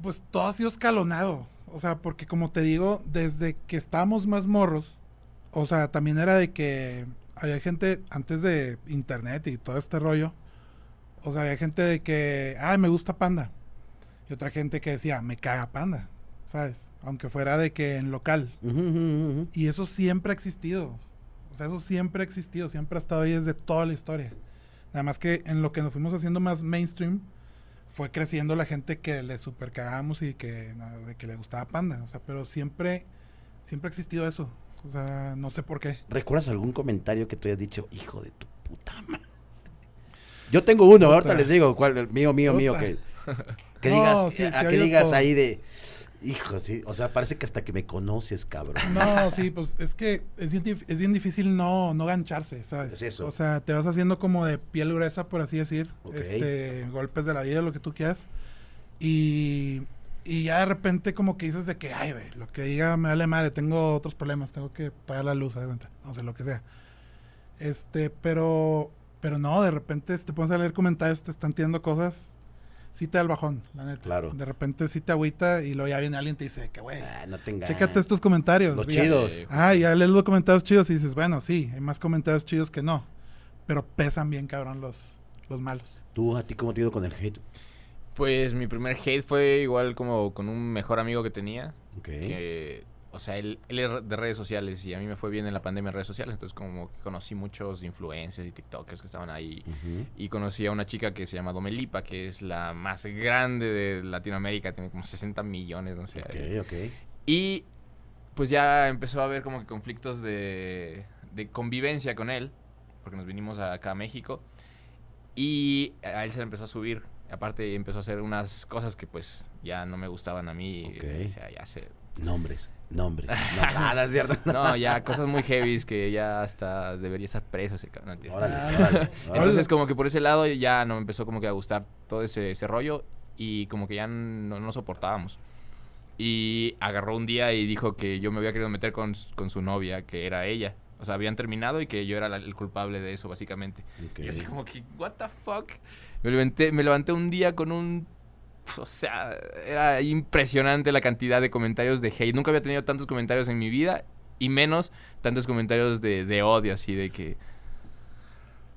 pues todo ha sido escalonado. O sea, porque como te digo, desde que estábamos más morros, o sea, también era de que había gente antes de internet y todo este rollo. O sea, había gente de que, ay, me gusta Panda. Y otra gente que decía, me caga Panda, ¿sabes? Aunque fuera de que en local. Y eso siempre ha existido. O sea, eso siempre ha existido, siempre ha estado ahí desde toda la historia. Nada más que en lo que nos fuimos haciendo más mainstream, fue creciendo la gente que le super cagamos y que, no, de que le gustaba Panda. O sea, pero siempre, siempre ha existido eso. O sea, no sé por qué. ¿Recuerdas algún comentario que tú hayas dicho, hijo de tu puta madre? Yo tengo uno, Puta. ahorita les digo cuál, el mío, mío, mío, que, que digas, sí a que digas todo. ahí de, hijo, sí, o sea, parece que hasta que me conoces, cabrón. No, sí, pues es que es bien, es bien difícil no, no gancharse, ¿sabes? Es eso. O sea, te vas haciendo como de piel gruesa, por así decir. Este, golpes de la vida, lo que tú quieras. Y, y ya de repente como que dices de que, ay, güey, lo que diga me vale madre, tengo otros problemas, tengo que pagar la luz, no sé, lo que sea. Este, pero, pero no, de repente te pones a leer comentarios, te están tirando cosas, sí te da el bajón, la neta. Claro. De repente sí te agüita y luego ya viene alguien y te dice que, güey, Ah, no tengas. chécate estos comentarios. Los ya- chidos. Ah, ya lees los comentarios chidos y dices, bueno, sí, hay más comentarios chidos que no. Pero pesan bien, cabrón, los, los malos. ¿Tú, a ti cómo te ha ido con el hate? Pues mi primer hate fue igual como con un mejor amigo que tenía. Ok. Que, o sea, él, él es de redes sociales y a mí me fue bien en la pandemia en redes sociales. Entonces como que conocí muchos influencers y TikTokers que estaban ahí. Y conocí a una chica que se llama Domelipa, que es la más grande de Latinoamérica. Tiene como 60 millones, no sé. Ok, ok. Y pues ya empezó a haber como que conflictos de, de convivencia con él, porque nos vinimos acá a México. Y a él se le empezó a subir. Aparte empezó a hacer unas cosas que pues ya no me gustaban a mí. Ok. O sea, ya se... Nombres, nombres. No, ah, no es cierto. No, ya cosas muy heavies que ya hasta debería estar preso ese cabrón. Órale, órale. Entonces como que por ese lado ya no me empezó como que a gustar todo ese, ese rollo y como que ya no, no soportábamos. Y agarró un día y dijo que yo me había querido meter con, con su novia, que era ella. O sea, habían terminado y que yo era la- el culpable de eso, básicamente. Y así como que, what the fuck? Me levanté, me levanté un día con un... O sea, era impresionante la cantidad de comentarios de hate. Nunca había tenido tantos comentarios en mi vida y menos tantos comentarios de, de odio, así de que...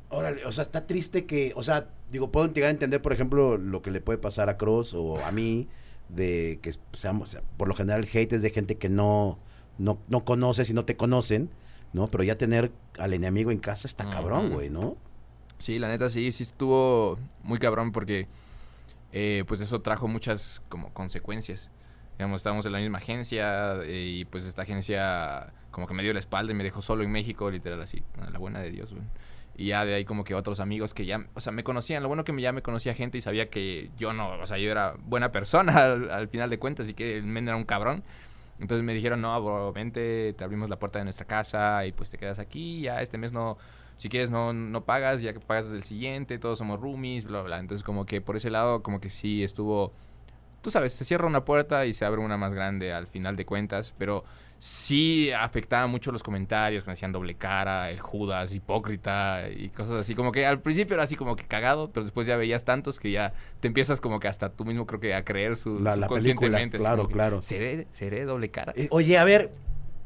Órale, o sea, está triste que, o sea, digo, puedo llegar a entender, por ejemplo, lo que le puede pasar a Cross o a mí, de que seamos, por lo general, hate es de gente que no, no, no conoces y no te conocen, ¿no? Pero ya tener al enemigo en casa está cabrón, güey, ¿no? Sí, la neta sí, sí estuvo muy cabrón porque eh, pues eso trajo muchas como consecuencias. Digamos, estábamos en la misma agencia eh, y pues esta agencia como que me dio la espalda y me dejó solo en México, literal así, la buena de Dios. Y ya de ahí como que otros amigos que ya, o sea, me conocían, lo bueno que ya me conocía gente y sabía que yo no, o sea, yo era buena persona al, al final de cuentas y que el men era un cabrón. Entonces me dijeron, no, bro, vente, te abrimos la puerta de nuestra casa y pues te quedas aquí, ya este mes no, si quieres no, no pagas, ya que pagas desde el siguiente, todos somos roomies, bla, bla, bla. Entonces como que por ese lado como que sí estuvo, tú sabes, se cierra una puerta y se abre una más grande al final de cuentas, pero sí afectaba mucho los comentarios, me decían doble cara, el Judas, hipócrita y cosas así. Como que al principio era así como que cagado, pero después ya veías tantos que ya te empiezas como que hasta tú mismo creo que a creer su, La- la subconscientemente. película, claro, que, claro. ¿Seré, seré doble cara? Eh, oye, a ver,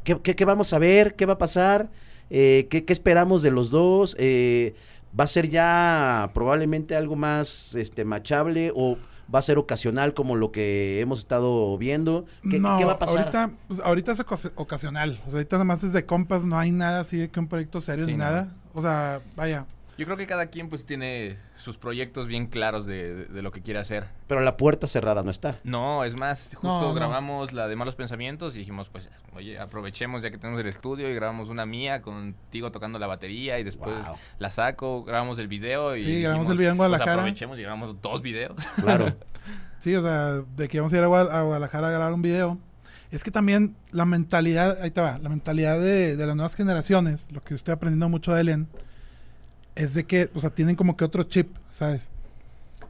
¿qué, qué, qué vamos a ver? ¿Qué va a pasar? Eh, ¿qué, qué esperamos de los dos? Eh, ¿Va a ser ya probablemente algo más este, machable o va a ser ocasional como lo que hemos estado viendo? ¿Qué, no, qué va a pasar? Ahorita, pues, ahorita es ocas- ocasional. O sea, ahorita nada más es de compas, no hay nada así de que un proyecto serio Sí, ni no. nada. O sea, vaya. Yo creo que cada quien pues tiene sus proyectos bien claros de, de- de lo que quiere hacer. Pero la puerta cerrada no está. No, es más, justo No, no. grabamos la de Malos Pensamientos y dijimos, pues, oye, aprovechemos ya que tenemos el estudio y grabamos una mía contigo tocando la batería y después Wow. la saco, grabamos el video y... Sí, grabamos dijimos, el video en pues, Guadalajara. aprovechemos y grabamos dos videos. Claro. Sí, o sea, de que íbamos a ir a, a Guadalajara a grabar un video. Es que también la mentalidad, ahí te va, la mentalidad de, de las nuevas generaciones, lo que estoy aprendiendo mucho de Elian, es de que, o sea, tienen como que otro chip, ¿sabes?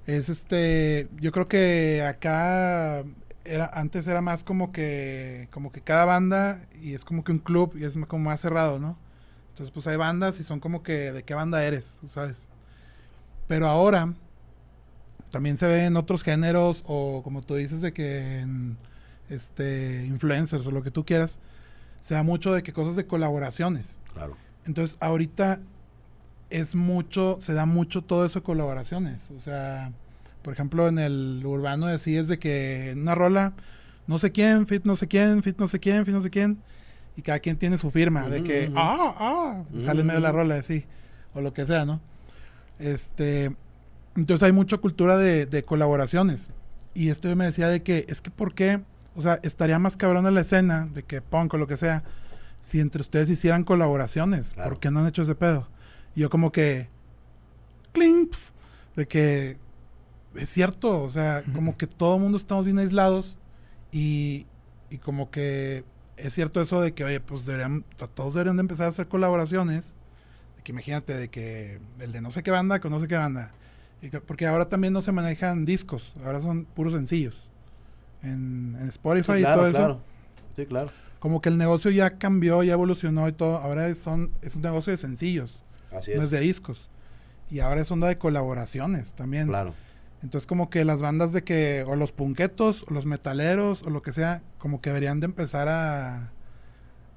Es este, yo creo que acá era, antes era más como que, como que cada banda y es como que un club y es como más cerrado, ¿no? Entonces, pues hay bandas y son como que de qué banda eres, ¿sabes? Pero ahora también se ve en otros géneros o como tú dices de que en este influencers o lo que tú quieras, se da mucho de que cosas de colaboraciones. Claro. Entonces, ahorita es mucho, se da mucho todo eso de colaboraciones. O sea, por ejemplo, en el urbano así es de que en una rola, no sé quién, fit no sé quién, fit no sé quién, fit no sé quién, y cada quien tiene su firma, de que, ujú. ah, ah, sale en medio de la Ujú. rola, así, o lo que sea, ¿no? Este, entonces hay mucha cultura de, de colaboraciones. Y esto yo me decía de que, es que ¿por qué? O sea, estaría más cabrón la escena, de que punk o lo que sea, si entre ustedes hicieran colaboraciones. Claro. ¿Por qué no han hecho ese pedo? Y yo como que, clink, pf, de que es cierto, o sea, como que todo el mundo estamos bien aislados y, y como que es cierto eso de que, oye, pues deberían, todos deberían de empezar a hacer colaboraciones. De que imagínate, de que el de no sé qué banda con no sé qué banda. Y que- porque ahora también no se manejan discos, ahora son puros sencillos. En, en Spotify Sí, y todo claro, eso claro. Sí, claro. como que el negocio ya cambió, ya evolucionó y todo. Ahora son, es un negocio de sencillos, Así no es. es de discos. Y ahora es onda de colaboraciones también. Claro. Entonces como que las bandas de que, o los punquetos, o los metaleros, o lo que sea, como que deberían de empezar a,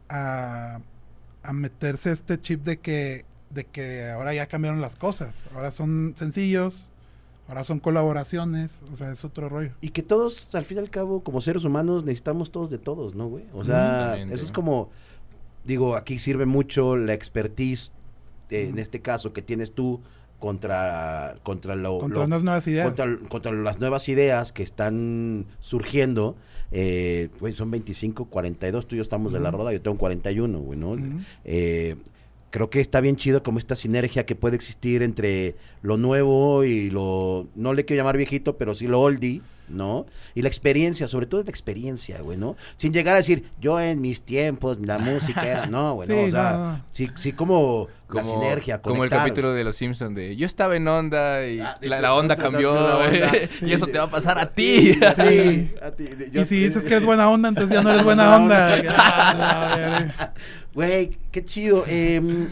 a, a meterse este chip de que, de que ahora ya cambiaron las cosas. Ahora son sencillos, ahora son colaboraciones, o sea, es otro rollo. Y que todos, al fin y al cabo, como seres humanos, necesitamos todos de todos, ¿no, güey? O sea, eso es como, digo, aquí sirve mucho la expertise, en este caso, que tienes tú contra, contra lo... Contra lo- unas nuevas ideas. contra, contra las nuevas ideas que están surgiendo. Eh, güey, son 25, 42, tú y yo estamos de la roda, yo tengo 41, güey, ¿no? Eh, creo que está bien chido como esta sinergia que puede existir entre lo nuevo y lo, no le quiero llamar viejito, pero sí lo oldie, ¿no? Y la experiencia, sobre todo es la experiencia, güey, ¿no? Sin llegar a decir, yo en mis tiempos, la música era, no, güey, no, Sí, o sea, no, no. sí, sí como, la Como, sinergia, como el capítulo de Los Simpsons de yo estaba en onda y Ah, la, la onda cambió la onda. y eso te va a pasar a ti. Sí, a ti, Sí. a ti, de- yo- Y si dices que eres buena onda, entonces ya no eres buena No, onda. no. La. Güey, qué chido. em,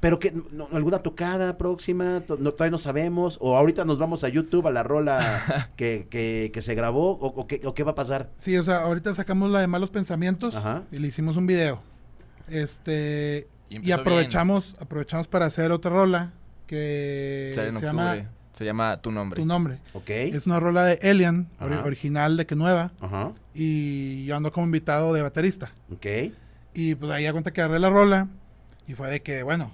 pero que no- alguna tocada próxima, To- no, todavía no sabemos. O ahorita nos vamos a YouTube a la rola que, que, que se grabó. O, o qué, o qué va a pasar? Sí, o sea, ahorita sacamos la de malos pensamientos Ajá. y le hicimos un video. Este Y aprovechamos, aprovechamos para hacer otra rola que se octubre. llama Se llama Tu Nombre. Tu nombre. Ok. Es una rola de Elian, original de que nueva, Ajá. y yo ando como invitado de baterista. Ok. Y pues ahí ya cuenta que agarré la rola y fue de que, bueno,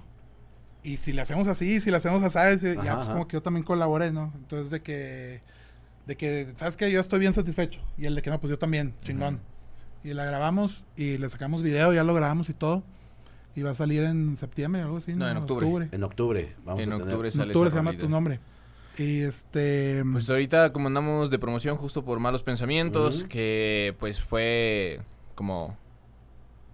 y si le hacemos así, si le hacemos así, ya Ajá, pues ajá. como que yo también colaboré, ¿no? Entonces de que, de que, ¿sabes qué? Yo estoy bien satisfecho. Y el de que no, pues yo también, chingón. Y la grabamos y le sacamos video, ya lo grabamos y todo. Y va a salir en septiembre, algo así, No, en octubre. En octubre. Vamos en a tener- octubre En sale octubre esa se llama tu nombre. Y este... Pues ahorita como andamos de promoción justo por malos pensamientos, que pues fue como...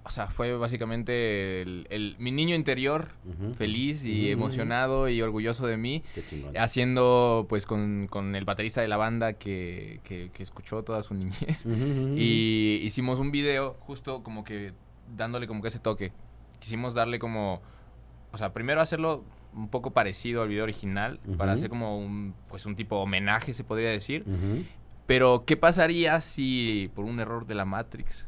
O sea, fue básicamente el, el- mi niño interior feliz y Ujú. emocionado y orgulloso de mí, Qué chingón. haciendo pues con, con el baterista de la banda que, que- que escuchó toda su niñez. Y hicimos un video justo como que dándole como que ese toque. Quisimos darle como, o sea, primero hacerlo un poco parecido al video original, para hacer como un, pues un tipo homenaje, se podría decir. Pero, ¿qué pasaría si por un error de la Matrix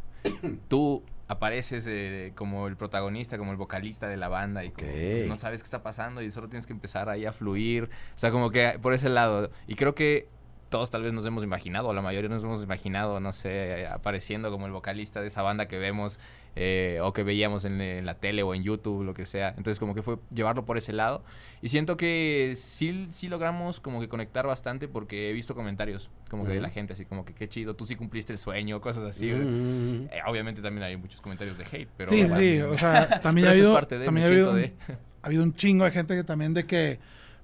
tú apareces eh, como el protagonista, como el vocalista de la banda y como, pues, no sabes qué está pasando y solo tienes que empezar ahí a fluir? O sea, como que por ese lado. Y creo que todos tal vez nos hemos imaginado, o la mayoría nos hemos imaginado, no sé, apareciendo como el vocalista de esa banda que vemos eh, o que veíamos en, en la tele o en YouTube, lo que sea. Entonces como que fue llevarlo por ese lado. Y siento que sí, sí logramos como que conectar bastante porque he visto comentarios como que de la gente, así como que qué chido, tú sí cumpliste el sueño, cosas así. güey. Mm. Eh, obviamente también hay muchos comentarios de hate, pero... sí, bueno, sí, o sea, también ha habido, parte de, también ha habido, de- ha habido un chingo de gente que también de que,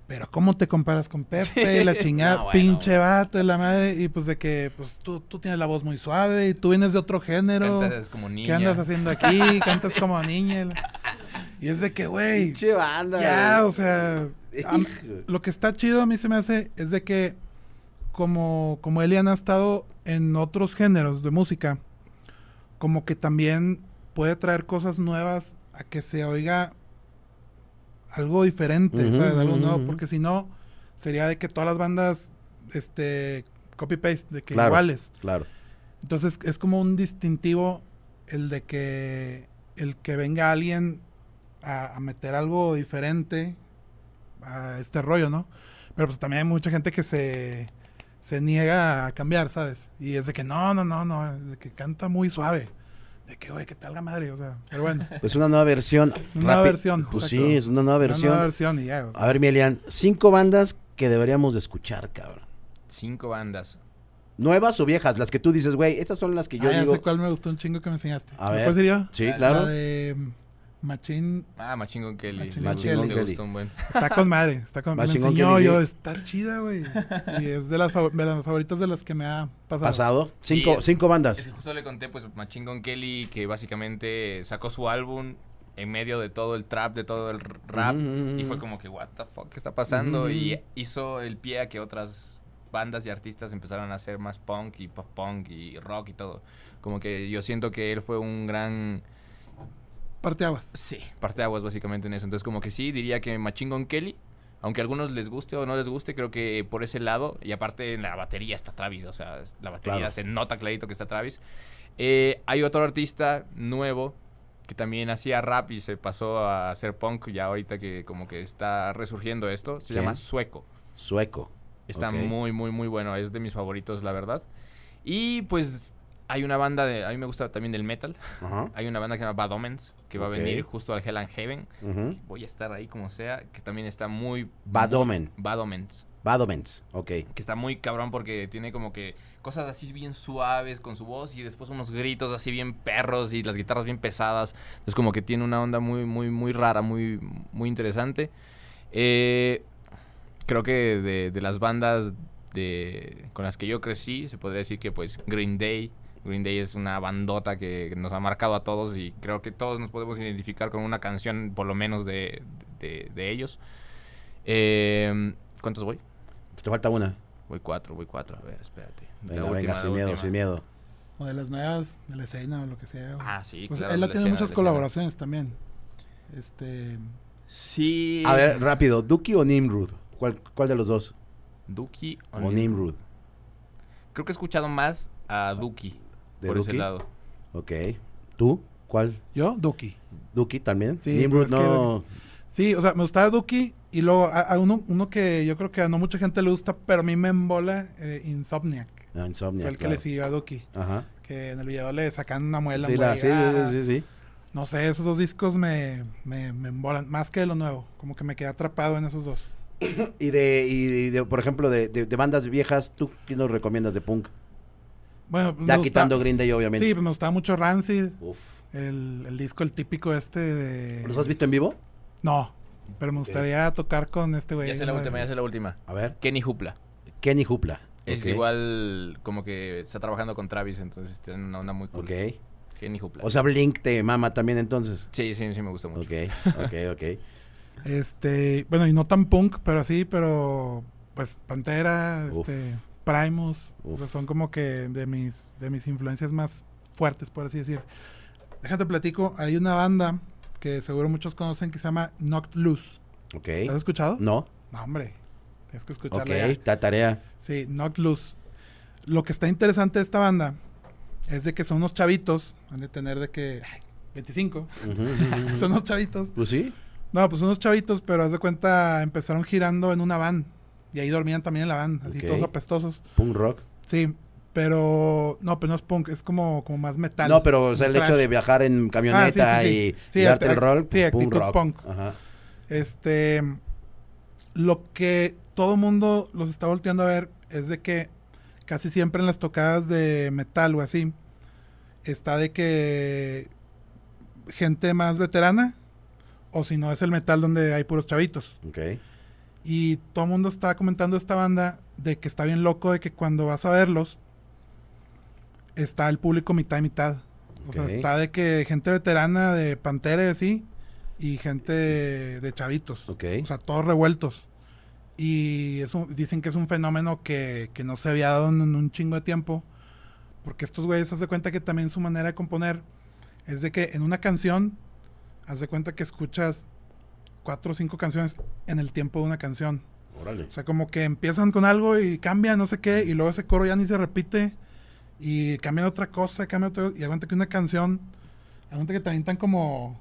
pero ¿cómo te comparas con Pepe? Y la chingada, No, bueno, pinche vato de la madre, y pues de que, pues tú, tú tienes la voz muy suave y tú vienes de otro género. Cantas como niña. ¿Qué andas haciendo aquí? Cantas como niña. y la- Y es de que, güey, Pinche banda. ya, o sea, a lo que está chido a mí se me hace es de que como, como Elian ha estado en otros géneros de música, como que también puede traer cosas nuevas a que se oiga algo diferente, ¿sabes? Algo nuevo, porque si no, sería de que todas las bandas, este, copy-paste, de que Claro. iguales. Claro. Entonces es como un distintivo el de que el que venga alguien a, a meter algo diferente a este rollo, ¿no? Pero pues también hay mucha gente que se, se niega a cambiar, ¿sabes? Y es de que no, no, no, no, es de que canta muy suave. De que, güey, que tal la madre, o sea, pero bueno. Pues una nueva versión. Una nueva versión, Pues exacto. sí, es una nueva Una versión. nueva versión y ya. o sea. A ver, Milian, cinco bandas que deberíamos de escuchar, cabrón. Cinco bandas. ¿Nuevas o viejas? Las que tú dices, güey, estas son las que yo Ah, ya digo. sé cuál me gustó un chingo que me enseñaste. A ¿Me ver. decir yo? Sí, La- claro. La de mm, Machín Ah, Machine Gun Kelly. Machine Gun Kelly. Me gustó un buen. Está con madre, está con Me Machine Gun enseñó Kelly, yo, sí. está chida, güey. Y es de las, de las favoritas de las que me ha pasado. Pasado. Sí, Cinco, es- cinco Es bandas. que justo le conté, pues, Machine Gun Kelly, que básicamente sacó su álbum en medio de todo el trap, de todo el rap. Ujú, ujú, Y fue como que, what the fuck, ¿qué está pasando? Ujú, Y ujú. hizo el pie a que otras bandas y artistas empezaran a hacer más punk y pop punk y rock y todo. Como que yo siento que él fue un gran... Parteaguas. Sí, parteaguas básicamente en eso. Entonces como que sí, diría que Machine Gun Kelly, aunque a algunos les guste o no les guste, creo que por ese lado, y aparte en la batería está Travis, o sea, la batería Claro. se nota clarito que está Travis. Eh, hay otro artista nuevo que también hacía rap y se pasó a hacer punk ya ahorita que como que está resurgiendo esto. Se llama Sueco. Sueco. Está muy, muy, muy bueno. Es de mis favoritos, la verdad. Y pues hay una banda de... A mí me gusta también del metal. Ajá. Hay una banda que se llama Bad Omens, que va a venir justo al Hell and Heaven. Voy a estar ahí como sea, que también está muy... Bad Omen. Bad Omens. Bad Omens. Ok. Que está muy cabrón porque tiene como que cosas así bien suaves con su voz y después unos gritos así bien perros y las guitarras bien pesadas. Es como que tiene una onda muy, muy, muy rara, muy, muy interesante. Eh, creo que de, de las bandas de, con las que yo crecí, se podría decir que pues Green Day. Green Day es una bandota que nos ha marcado a todos y creo que todos nos podemos identificar con una canción por lo menos de, de- de ellos. Eh, ¿Cuántos voy? Te falta una. Voy cuatro, voy cuatro. A ver, espérate. La Venga, última, venga, sin miedo, última. sin miedo. O de las nuevas, de la escena o lo que sea. Ah, sí, Pues claro. él ha la tenido muchas de colaboraciones también. Este. Sí. A ver, rápido. ¿Duki o Nimrud? ¿Cuál, cuál de los dos? Duki o, O Nim- Nimrud. Creo que he escuchado más a Duki. ¿De Por ese Duki? lado. Ok. ¿Tú? ¿Cuál? ¿Yo? Duki. ¿Duki también? Sí, pues que no. Sí, o sea, me gustaba Duki. Y luego a, a uno, uno que yo creo que a no mucha gente le gusta, pero a mí me embola eh, Insomniac. Ah, Insomnia. fue el que claro. le siguió a Duki. Ajá. Que en el video le sacan una muela. Sí, la- sí, sí, sí, sí. No sé, esos dos discos me, me, me embolan. Más que lo nuevo. Como que me quedé atrapado en esos dos. Y de, y de, por ejemplo, de, de- de bandas viejas, ¿tú qué nos recomiendas de punk? Bueno, Ya gusta- quitando Green Day, obviamente. Sí, me gustaba mucho Rancid. Uf. El, el disco, el típico este de... ¿Los has visto en vivo? No, pero me gustaría tocar con este güey. Ya sé la última, ya sé la última. A ver. Kenny Hupla. Kenny Hupla. Es igual como que está trabajando con Travis, entonces tiene una onda muy cool. Ok. Kenny Hupla. O sea, Blink te mama también entonces. sí, sí, sí me gusta mucho. Ok, ok, ok. Este, bueno, y no tan punk, pero así, pero pues Pantera, Uf. este, Primus, o sea, son como que de mis, de mis influencias más fuertes, por así decir. Déjate platico, hay una banda que seguro muchos conocen que se llama Knocked Loose. Ok. ¿La has escuchado? No. No, hombre, tienes que Ok, escucharla ya. ta tarea. Sí, Knocked Loose. Lo que está interesante de esta banda es de que son unos chavitos, han de tener de que ay, 25, Ujú, ujú, ujú. son unos chavitos. Pues sí. No, pues unos chavitos, pero haz de cuenta, empezaron girando en una van. Y ahí dormían también en la van, así todos apestosos. Punk rock. Sí, pero no, pero no es punk, es como, como más metal. No, pero o sea, el Trash. hecho de viajar en camioneta Ah, sí, sí, sí. y, darte el rol, sí, punk actitud rock. punk. Ajá. Este, lo que todo mundo los está volteando a ver es de que casi siempre en las tocadas de metal o así, está de que gente más veterana, o si no es el metal donde hay puros chavitos. Ok. Y todo el mundo está comentando esta banda de que está bien loco de que cuando vas a verlos, está el público mitad y mitad. O sea, está de que gente veterana de Pantera y así, y gente de chavitos. O sea, todos revueltos. Y eso, dicen que es un fenómeno que, que no se había dado en, en un chingo de tiempo. Porque estos güeyes, haz de cuenta que también su manera de componer es de que en una canción, haz de cuenta que escuchas cuatro o cinco canciones en el tiempo de una canción. Órale. O sea, como que empiezan con algo y cambian, no sé qué, y luego ese coro ya ni se repite, y cambian otra cosa, cambian otra y aguanta que una canción, aguanta que también están como,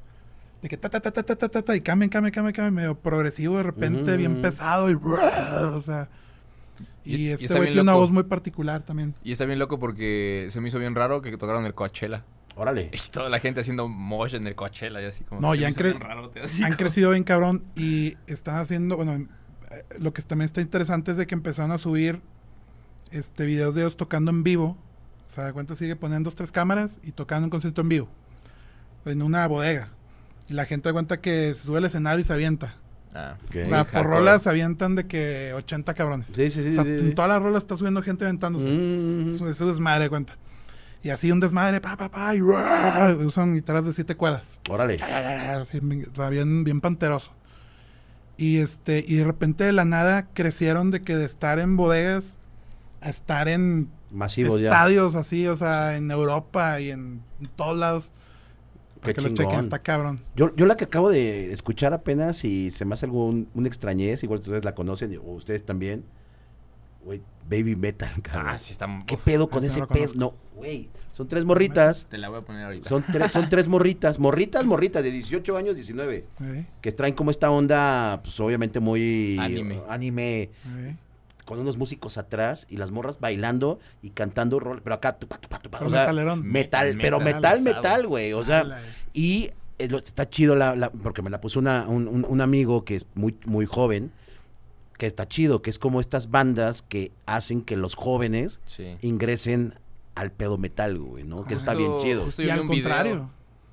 de que ta ta ta ta ta ta ta, ta, y cambian, cambian, cambian, cambian, medio progresivo de repente, Ujú. bien pesado, y o sea, y, Y- este está güey bien tiene una loco. voz muy particular también. Y está bien loco porque se me hizo bien raro que tocaron el Coachella. Órale. Y toda la gente haciendo mosh en el Coachella y así como... No, se ya han cre- bien rarote, así Han como- crecido bien cabrón y están haciendo, bueno, eh, lo que también está interesante es de que empezaron a subir este videos de ellos tocando en vivo. O sea, de cuenta sigue poniendo dos, tres cámaras y tocando un concierto en vivo. En una bodega. Y la gente da cuenta que se sube al escenario y se avienta. Ah, Ok. O sea, por rolas se avientan de que 80 cabrones. Sí, sí, sí. o sea, sí, en sí. todas las rolas está subiendo gente aventándose. Mm. Eso, eso es desmadre, de cuenta. Y así un desmadre, pa, pa, pa, y ¡ruah! usan guitarras de siete cuerdas. Órale. Así, bien, bien panteroso. Y este, y de repente de la nada crecieron de que de estar en bodegas a estar en Masivo ya. estadios así, o sea, en Europa y en, en todos lados. Para Qué que lo chequen, está cabrón. Yo, yo la que acabo de escuchar apenas y se me hace algo un, un extrañez, igual ustedes la conocen, o ustedes también. Güey, Baby Metal, cabrón. Ah, sí está... ¿Qué uf, pedo con ese no pedo? No, güey. Son tres morritas. Te la voy a poner ahorita. Son tres, son tres morritas. Morritas, morritas, de 18 años, 19. ¿eh? Que traen como esta onda, pues obviamente muy... Anime. Anime. ¿eh? Con unos músicos atrás y las morras bailando y cantando rol. Pero acá, tupa, tupa, tupa. O sea, metalerón. metal, Metal, pero metal metal, güey. O sea, y está chido la, la- porque me la puso una, un, un- un amigo que es muy, muy joven, que está chido, que es como estas bandas que hacen que los jóvenes Sí. ingresen al pedo metal, güey, ¿no? Que Ah. está bien chido. Y al video- contrario.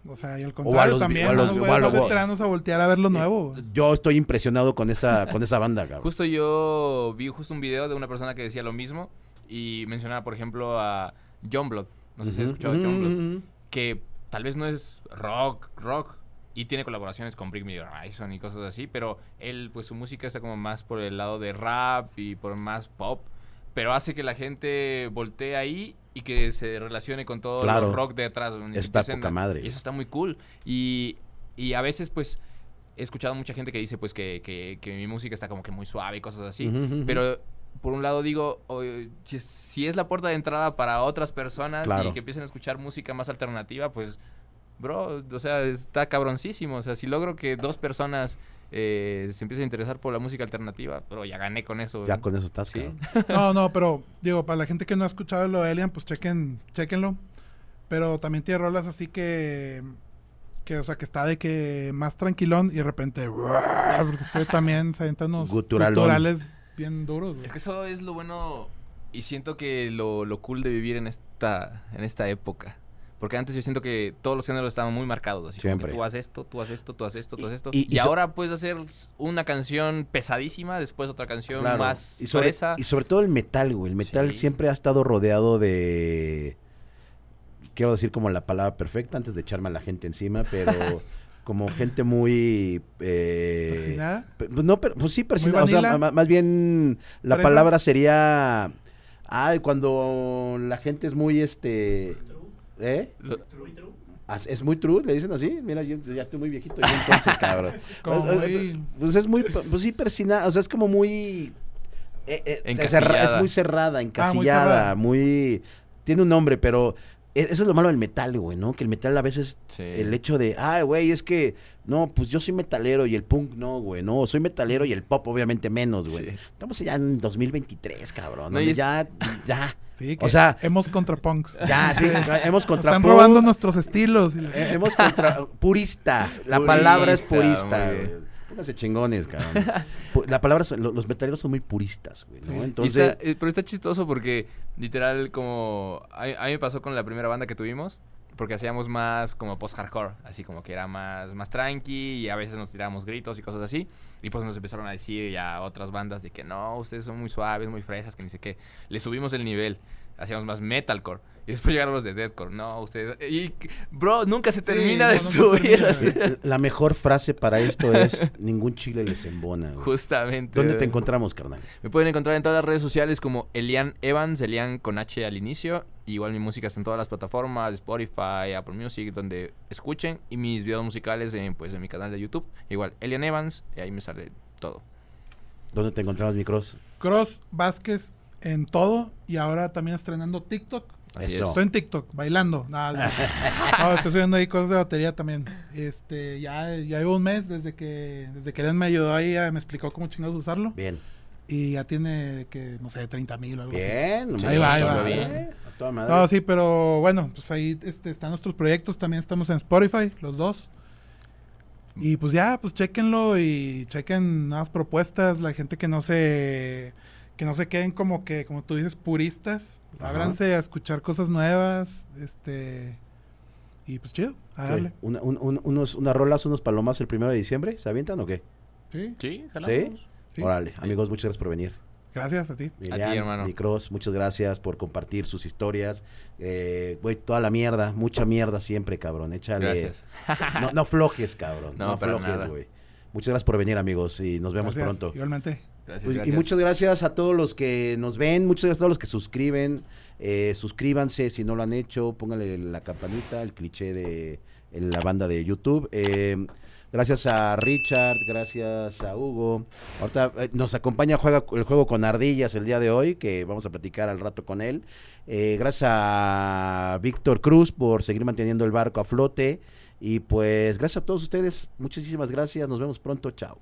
O sea, y al a contrario los también. o a los- unos o a los- veteranos a voltear a ver lo nuevo. güey. Yo estoy impresionado con esa, con esa banda, cabrón. Justo yo vi justo un video de una persona que decía lo mismo y mencionaba, por ejemplo, a John Blood. No sé si has escuchado a John Blood. ujú, Que tal vez no es rock, rock. Y tiene colaboraciones con Bring Me Horizon y cosas así. Pero él, pues su música está como más por el lado de rap y por más pop. Pero hace que la gente voltee ahí y que se relacione con todo Claro. el rock de atrás. Está poca madre. Y eso está muy cool. Y, y a veces, pues, he escuchado mucha gente que dice, pues, que, que, que mi música está como que muy suave y cosas así. Pero por un lado digo, si, es- si es la puerta de entrada para otras personas Claro. y que empiecen a escuchar música más alternativa, pues, bro, o sea, está cabroncísimo. O sea, si logro que dos personas eh, se empiecen a interesar por la música alternativa, bro, ya gané con eso. Ya con eso estás, Sí. No, no, pero digo, para la gente que no ha escuchado lo de Alien, pues chequen, chequenlo. Pero también tiene rolas así que, que, o sea, que está de que más tranquilón y de repente, porque ustedes también se aventan unos Guturalón. guturales bien duros. güey. Es que eso es lo bueno y siento que lo, lo cool de vivir en esta, en esta época. Porque antes yo siento que todos los géneros estaban muy marcados. Así Siempre. tú haces esto, tú haces esto, tú haces esto, tú haces esto. Y- Y, y so- ahora puedes hacer una canción pesadísima, después otra canción Claro. más y sobre, fresa. y sobre todo el metal, güey. El metal Sí. siempre ha estado rodeado de. Quiero decir como la palabra perfecta antes de echarme a la gente encima, pero como gente muy. Eh, pues no, pero, pues sí, persinada. O sea, más bien la palabra sería. Ay, cuando la gente es muy este. ¿Eh? Lo- As- ¿Es muy true? ¿Le dicen así? Mira, yo ya estoy muy viejito yo entonces, cabrón. Como Eh, muy- Pues es muy, pues sí, persinada, o sea, es como muy... eh, eh, Encasillada. es muy cerrada, encasillada, cerrada. muy... Tiene un nombre, pero e- eso es lo malo del metal, güey, ¿no? Que el metal a veces, Sí. el hecho de, ay, güey, es que, no, pues yo soy metalero y el punk no, güey, no, soy metalero y el pop obviamente menos, güey. Sí. Estamos ya en 2023, cabrón, No, donde y es- ya, ya, Sí, O que sea- hemos contra punks. ya, sí, hemos contra Están robando nuestros estilos. la- eh, hemos contra, purista, la Purista, palabra es purista. Pónganse chingones, cabrón. La palabra, son- lo- los metaleros son muy puristas, güey, Entonces, está- eh, pero está chistoso porque literal como a, a mí me pasó con la primera banda que tuvimos porque hacíamos más como post-hardcore, así como que era más, más tranqui y a veces nos tirábamos gritos y cosas así. Y pues nos empezaron a decir ya otras bandas de que no, ustedes son muy suaves, muy fresas, que ni sé qué. Le subimos el nivel, hacíamos más metalcore. Y después llegaron los de deathcore. No, ustedes... Y, bro, nunca se termina no, de no subir. termina. o sea, la mejor frase para esto es, ningún chile les embona, güey. Justamente. ¿Dónde te encontramos, carnal? Me pueden encontrar en todas las redes sociales como Elian Evans, Elian con H al inicio. Igual mi música está en todas las plataformas, Spotify, Apple Music, donde escuchen. Y mis videos musicales en, pues, en mi canal de YouTube. Igual Elian Evans, y ahí me sale todo. ¿Dónde te encontramos, mi cross? Cross Vázquez en todo y ahora también estrenando TikTok. Así Eso. Estoy en TikTok, bailando. Nada, no. No, estoy subiendo ahí cosas de batería también. Este, ya, ya llevo un mes desde que, desde que Elian me ayudó ahí, me explicó cómo chingados usarlo. Bien. Y ya tiene que, no sé, 30 mil o algo así. Bien. Ahí muy va, ahí va. bien. A toda madre. No, sí, pero bueno, pues ahí este, están nuestros proyectos. También estamos en Spotify, los dos. Y pues ya, pues chequenlo y chequen nuevas propuestas. La gente que no se que no se queden como que, como tú dices, puristas. Ajá. Ábranse a escuchar cosas nuevas. Este. Y pues chido, a darle. Una- un- un- unos, unas rolas, unos palomas el primero de diciembre. ¿Se avientan o qué? Sí, Sí, ¿Sí? sí. Órale, amigos, muchas gracias por venir. Gracias a ti. Lilian, hermano. mi cross, muchas gracias por compartir sus historias. Eh, güey, toda la mierda, mucha mierda siempre, cabrón. Échale. Gracias. No, no flojes, cabrón. No, No, para flojes, nada. güey. Muchas gracias por venir, amigos, y nos vemos Gracias, pronto. Igualmente. Gracias, Pues, Y muchas gracias a todos los que nos ven, muchas gracias a todos los que suscriben. Eh, suscríbanse si no lo han hecho, pónganle la campanita, el cliché de en la banda de YouTube. Eh, gracias a Richard, gracias a Hugo. Ahorita eh, nos acompaña juega, el juego con ardillas el día de hoy, que vamos a platicar al rato con él. Eh, gracias a Víctor Cruz por seguir manteniendo el barco a flote. Y pues gracias a todos ustedes, muchísimas gracias, nos vemos pronto, chao.